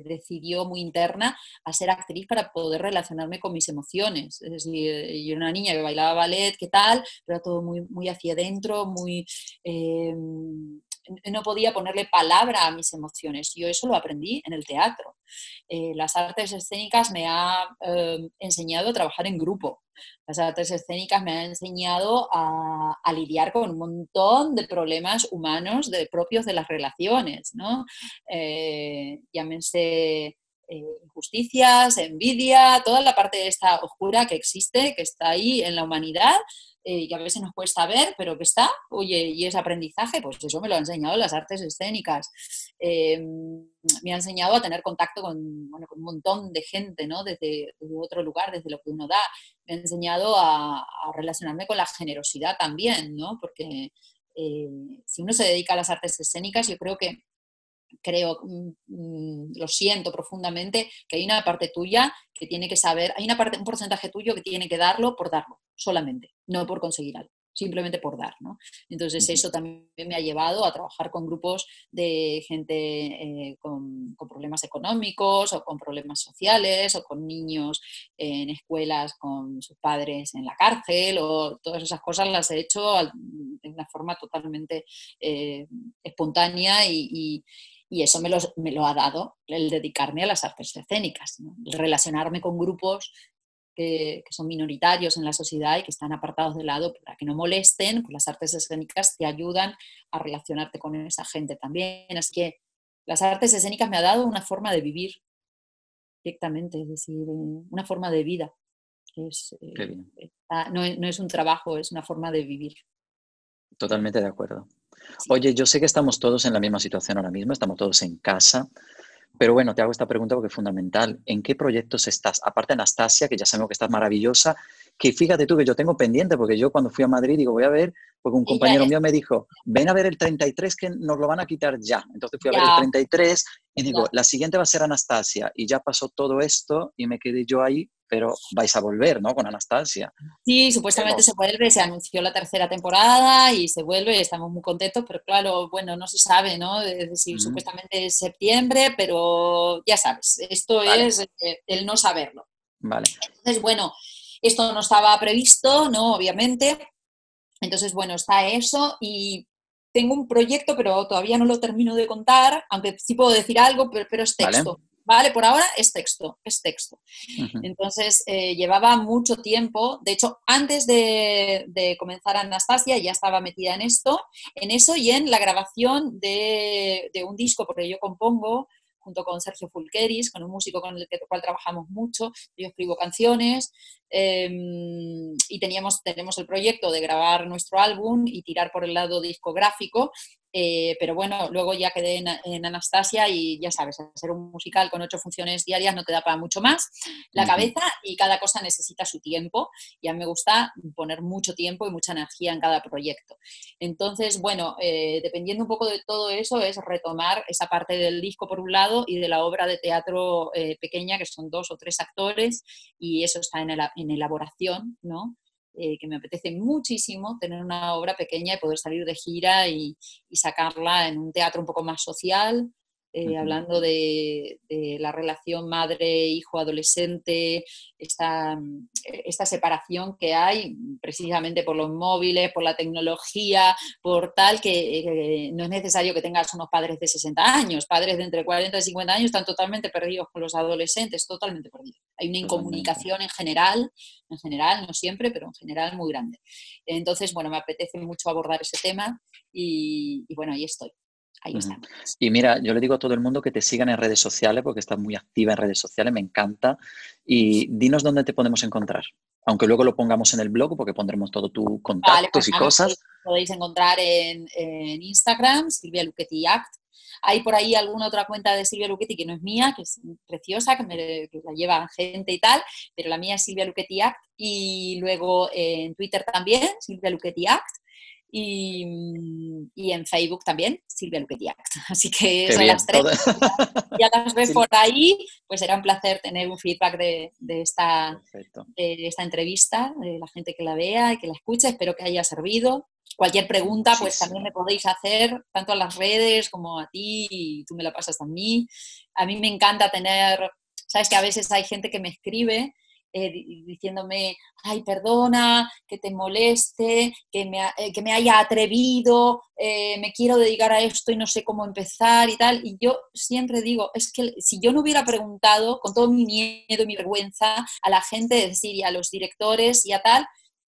decidió muy interna a ser actriz para poder relacionarme con mis emociones. Es decir, yo era una niña que bailaba ballet, ¿qué tal? Pero todo muy, muy hacia adentro, muy... Eh, no podía ponerle palabra a mis emociones. Yo eso lo aprendí en el teatro. Eh, las artes escénicas me han enseñado a trabajar en grupo. Las artes escénicas me han enseñado a, lidiar con un montón de problemas humanos de, propios de las relaciones, ¿no? Eh, llámense eh, injusticias, envidia, toda la parte de esta oscura que existe, que está ahí en la humanidad, eh, que a veces nos cuesta ver, pero que está, oye, y ese aprendizaje, pues eso me lo ha enseñado las artes escénicas. Eh, me ha enseñado a tener contacto con, un montón de gente, ¿no? Desde, otro lugar, desde lo que uno da. Me ha enseñado a, relacionarme con la generosidad también, ¿no? Porque eh, si uno se dedica a las artes escénicas, yo creo que creo, mm, mm, lo siento profundamente, que hay una parte tuya que tiene que saber, hay una parte, un porcentaje tuyo que tiene que darlo por darlo, solamente, no por conseguir algo simplemente por dar. ¿no? Entonces eso también me ha llevado a trabajar con grupos de gente eh, con, problemas económicos o con problemas sociales o con niños en escuelas con sus padres en la cárcel o todas esas cosas las he hecho de una forma totalmente eh, espontánea y y eso me lo, me lo ha dado el dedicarme a las artes escénicas, el relacionarme con grupos que, que, son minoritarios en la sociedad y que están apartados de lado para que no molesten, pues las artes escénicas te ayudan a relacionarte con esa gente también. Así que las artes escénicas me ha dado una forma de vivir directamente, es decir, eh, una forma de vida. Es, eh, no, no es un trabajo, es una forma de vivir. Totalmente de acuerdo. Oye, yo sé que estamos todos en la misma situación ahora mismo, estamos todos en casa, pero bueno, te hago esta pregunta porque es fundamental. ¿En qué proyectos estás? Aparte Anastasia, que ya sabemos que estás maravillosa, que fíjate tú que yo tengo pendiente, porque yo cuando fui a Madrid digo, voy a ver, porque un compañero mío me dijo, ven a ver el 33 que nos lo van a quitar ya. Entonces fui a ver el 33 y digo, la siguiente va a ser Anastasia. Y ya pasó todo esto y me quedé yo ahí pero vais a volver, ¿no? Con Anastasia. Sí, supuestamente se vuelve, se anunció la tercera temporada y se vuelve, estamos muy contentos, pero claro, bueno, no se sabe, ¿no? Es decir, supuestamente es septiembre, pero ya sabes, esto es eh, el no saberlo. Vale. Entonces, bueno, esto no estaba previsto, ¿no? Obviamente. Entonces, bueno, está eso y tengo un proyecto, pero todavía no lo termino de contar, aunque sí puedo decir algo, pero, es texto. ¿vale? Por ahora es texto, es texto. Entonces, eh, llevaba mucho tiempo, de hecho, antes de, comenzar Anastasia ya estaba metida en esto, en eso y en la grabación de, de un disco, porque yo compongo junto con Sergio Fulqueris, con un músico con el cual trabajamos mucho. Yo escribo canciones em, y teníamos, tenemos el proyecto de grabar nuestro álbum y tirar por el lado discográfico. Eh, pero bueno, luego ya quedé en, Anastasia y ya sabes, hacer un musical con ocho funciones diarias no te da para mucho más la cabeza y cada cosa necesita su tiempo. Y a mí me gusta poner mucho tiempo y mucha energía en cada proyecto. Entonces, bueno, eh, dependiendo un poco de todo eso, es retomar esa parte del disco por un lado y de la obra de teatro eh, pequeña, que son dos o tres actores, y eso está en, en elaboración, ¿no? Eh, que me apetece muchísimo tener una obra pequeña y poder salir de gira y, y sacarla en un teatro un poco más social, eh, hablando de, la relación madre-hijo-adolescente, esta, esta, separación que hay precisamente por los móviles, por la tecnología, por tal que eh, no es necesario que tengas unos padres de 60 años, padres de entre 40 y 50 años están totalmente perdidos con los adolescentes, totalmente perdidos. Hay una incomunicación en general, en general, no siempre, pero en general muy grande. Entonces, bueno, me apetece mucho abordar ese tema y, y bueno, ahí estoy. Ahí está. Y mira, yo le digo a todo el mundo que te sigan en redes sociales porque estás muy activa en redes sociales, me encanta. Y dinos dónde te podemos encontrar. Aunque luego lo pongamos en el blog porque pondremos todo tu contactos pues y cosas. Podéis encontrar en, Instagram, Silvia Luchetti Act. Hay por ahí alguna otra cuenta de Silvia Luchetti que no es mía, que es preciosa, que, me, la lleva gente y tal, pero la mía es Silvia Luchetti Act. Y luego en Twitter también, Silvia Luchetti Act. Mm, y, en Facebook también, Silvia Luquetiac. Así que son las tres. Ya las ves por ahí, pues será un placer tener un feedback de, esta, de esta entrevista, de la gente que la vea y que la escuche. Espero que haya servido. Cualquier pregunta, pues también me podéis hacer, tanto a las redes como a ti, y tú me la pasas a mí. A mí me encanta tener, sabes que a veces hay gente que me escribe eh, diciéndome, ay, perdona, que te moleste, que me, eh, que me haya atrevido, eh, me quiero dedicar a esto y no sé cómo empezar y tal. Y yo siempre digo, es que si yo no hubiera preguntado con todo mi miedo y mi vergüenza a la gente, es decir, y a los directores y a tal,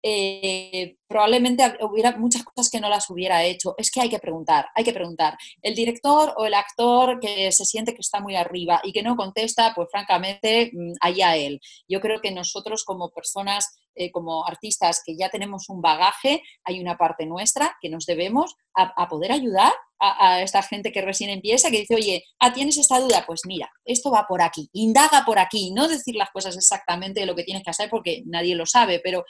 eh, probablemente hubiera muchas cosas que no las hubiera hecho. Es que hay que preguntar, hay que preguntar. El director o el actor que se siente que está muy arriba y que no contesta, pues francamente, mm, allá él. Yo creo que nosotros como personas, eh, como artistas que ya tenemos un bagaje, hay una parte nuestra que nos debemos a, poder ayudar a, a, esta gente que recién empieza, que dice, oye, ah, tienes esta duda, pues mira, esto va por aquí, indaga por aquí, no decir las cosas exactamente de lo que tienes que hacer porque nadie lo sabe, pero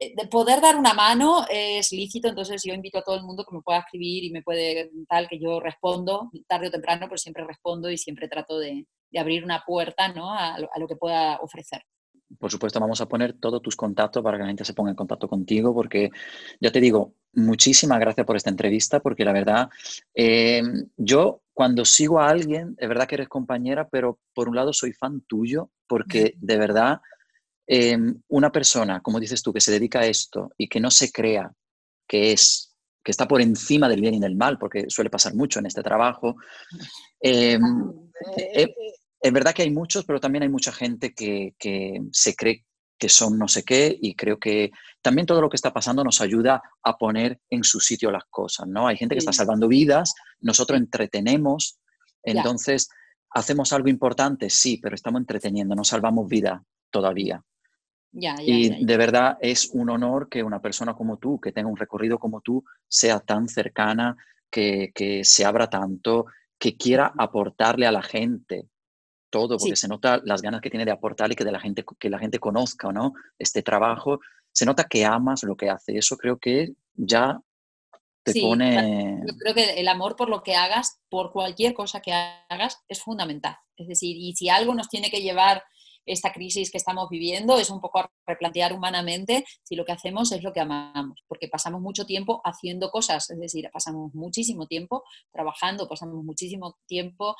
de poder dar una mano es lícito, entonces yo invito a todo el mundo que me pueda escribir y me puede tal, que yo respondo, tarde o temprano, pero siempre respondo y siempre trato de, abrir una puerta ¿no? a, lo que pueda ofrecer. Por supuesto, vamos a poner todos tus contactos para que la gente se ponga en contacto contigo, porque ya te digo, muchísimas gracias por esta entrevista, porque la verdad, eh, yo cuando sigo a alguien, es verdad que eres compañera, pero por un lado soy fan tuyo, porque de verdad Em, una persona, como dices tú, que se dedica a esto y que no se crea que es que está por encima del bien y del mal, porque suele pasar mucho en este trabajo. Em, eh, eh, es verdad que hay muchos, pero también hay mucha gente que, se cree que son no sé qué y creo que también todo lo que está pasando nos ayuda a poner en su sitio las cosas, ¿no? Hay gente que está salvando vidas, nosotros entretenemos, entonces hacemos algo importante, sí, pero estamos entreteniendo, no salvamos vida todavía y de verdad es un honor que una persona como tú, que tenga un recorrido como tú, sea tan cercana, que, se abra tanto, que quiera aportarle a la gente todo, porque se nota las ganas que tiene de aportarle y que, de la gente, que la gente conozca ¿no? este trabajo. Se nota que amas lo que hace. Eso creo que ya te pone... Yo creo que el amor por lo que hagas, por cualquier cosa que hagas, es fundamental. Es decir, y si algo nos tiene que llevar esta crisis que estamos viviendo es un poco a replantear humanamente si lo que hacemos es lo que amamos, porque pasamos mucho tiempo haciendo cosas, es decir, pasamos muchísimo tiempo trabajando, pasamos muchísimo tiempo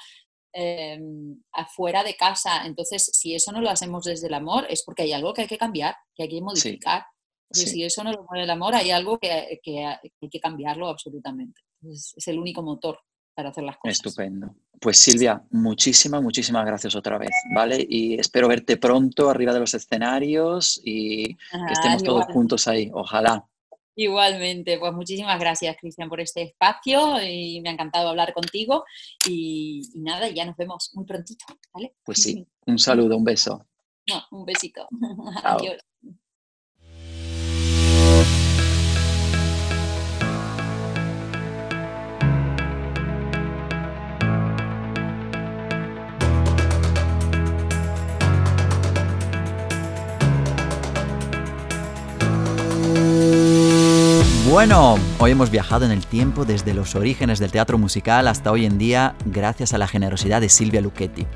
em, afuera de casa. Entonces, si eso no lo hacemos desde el amor, es porque hay algo que hay que cambiar, que hay que modificar. Si eso no lo mueve el amor, hay algo que, hay que cambiarlo absolutamente. es el único motor para hacer las cosas. Estupendo. Pues Silvia, muchísimas, muchísimas gracias otra vez, ¿vale? Y espero verte pronto arriba de los escenarios y que estemos todos juntos ahí, ojalá. Igualmente, pues muchísimas gracias, Cristian, por este espacio y me ha encantado hablar contigo. Y, nada, ya nos vemos muy prontito, ¿vale? Pues sí, un saludo, un beso. un besito. Adiós. Bueno, hoy hemos viajado en el tiempo desde los orígenes del teatro musical hasta hoy en día gracias a la generosidad de Silvia Lucchetti.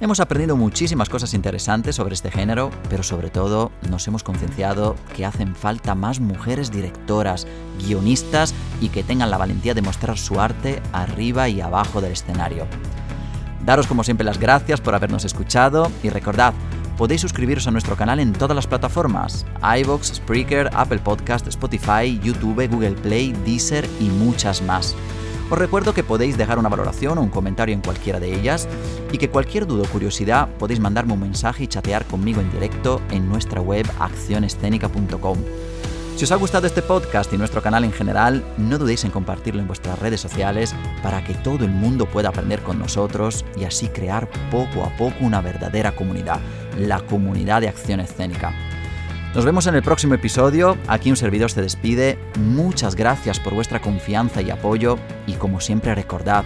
Hemos aprendido muchísimas cosas interesantes sobre este género, pero sobre todo nos hemos concienciado que hacen falta más mujeres directoras, guionistas y que tengan la valentía de mostrar su arte arriba y abajo del escenario. Daros como siempre las gracias por habernos escuchado y recordad, podéis suscribiros a nuestro canal en todas las plataformas, iVoox, Spreaker, Apple Podcast, Spotify, YouTube, Google Play, Deezer y muchas más. Os recuerdo que podéis dejar una valoración o un comentario en cualquiera de ellas y que cualquier duda o curiosidad podéis mandarme un mensaje y chatear conmigo en directo en nuestra web accionescénica.com. Si os ha gustado este podcast y nuestro canal en general, no dudéis en compartirlo en vuestras redes sociales para que todo el mundo pueda aprender con nosotros y así crear poco a poco una verdadera comunidad, la comunidad de acción escénica. Nos vemos en el próximo episodio, aquí un servidor se despide, muchas gracias por vuestra confianza y apoyo y como siempre recordad,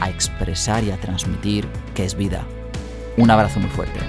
a expresar y a transmitir que es vida. Un abrazo muy fuerte.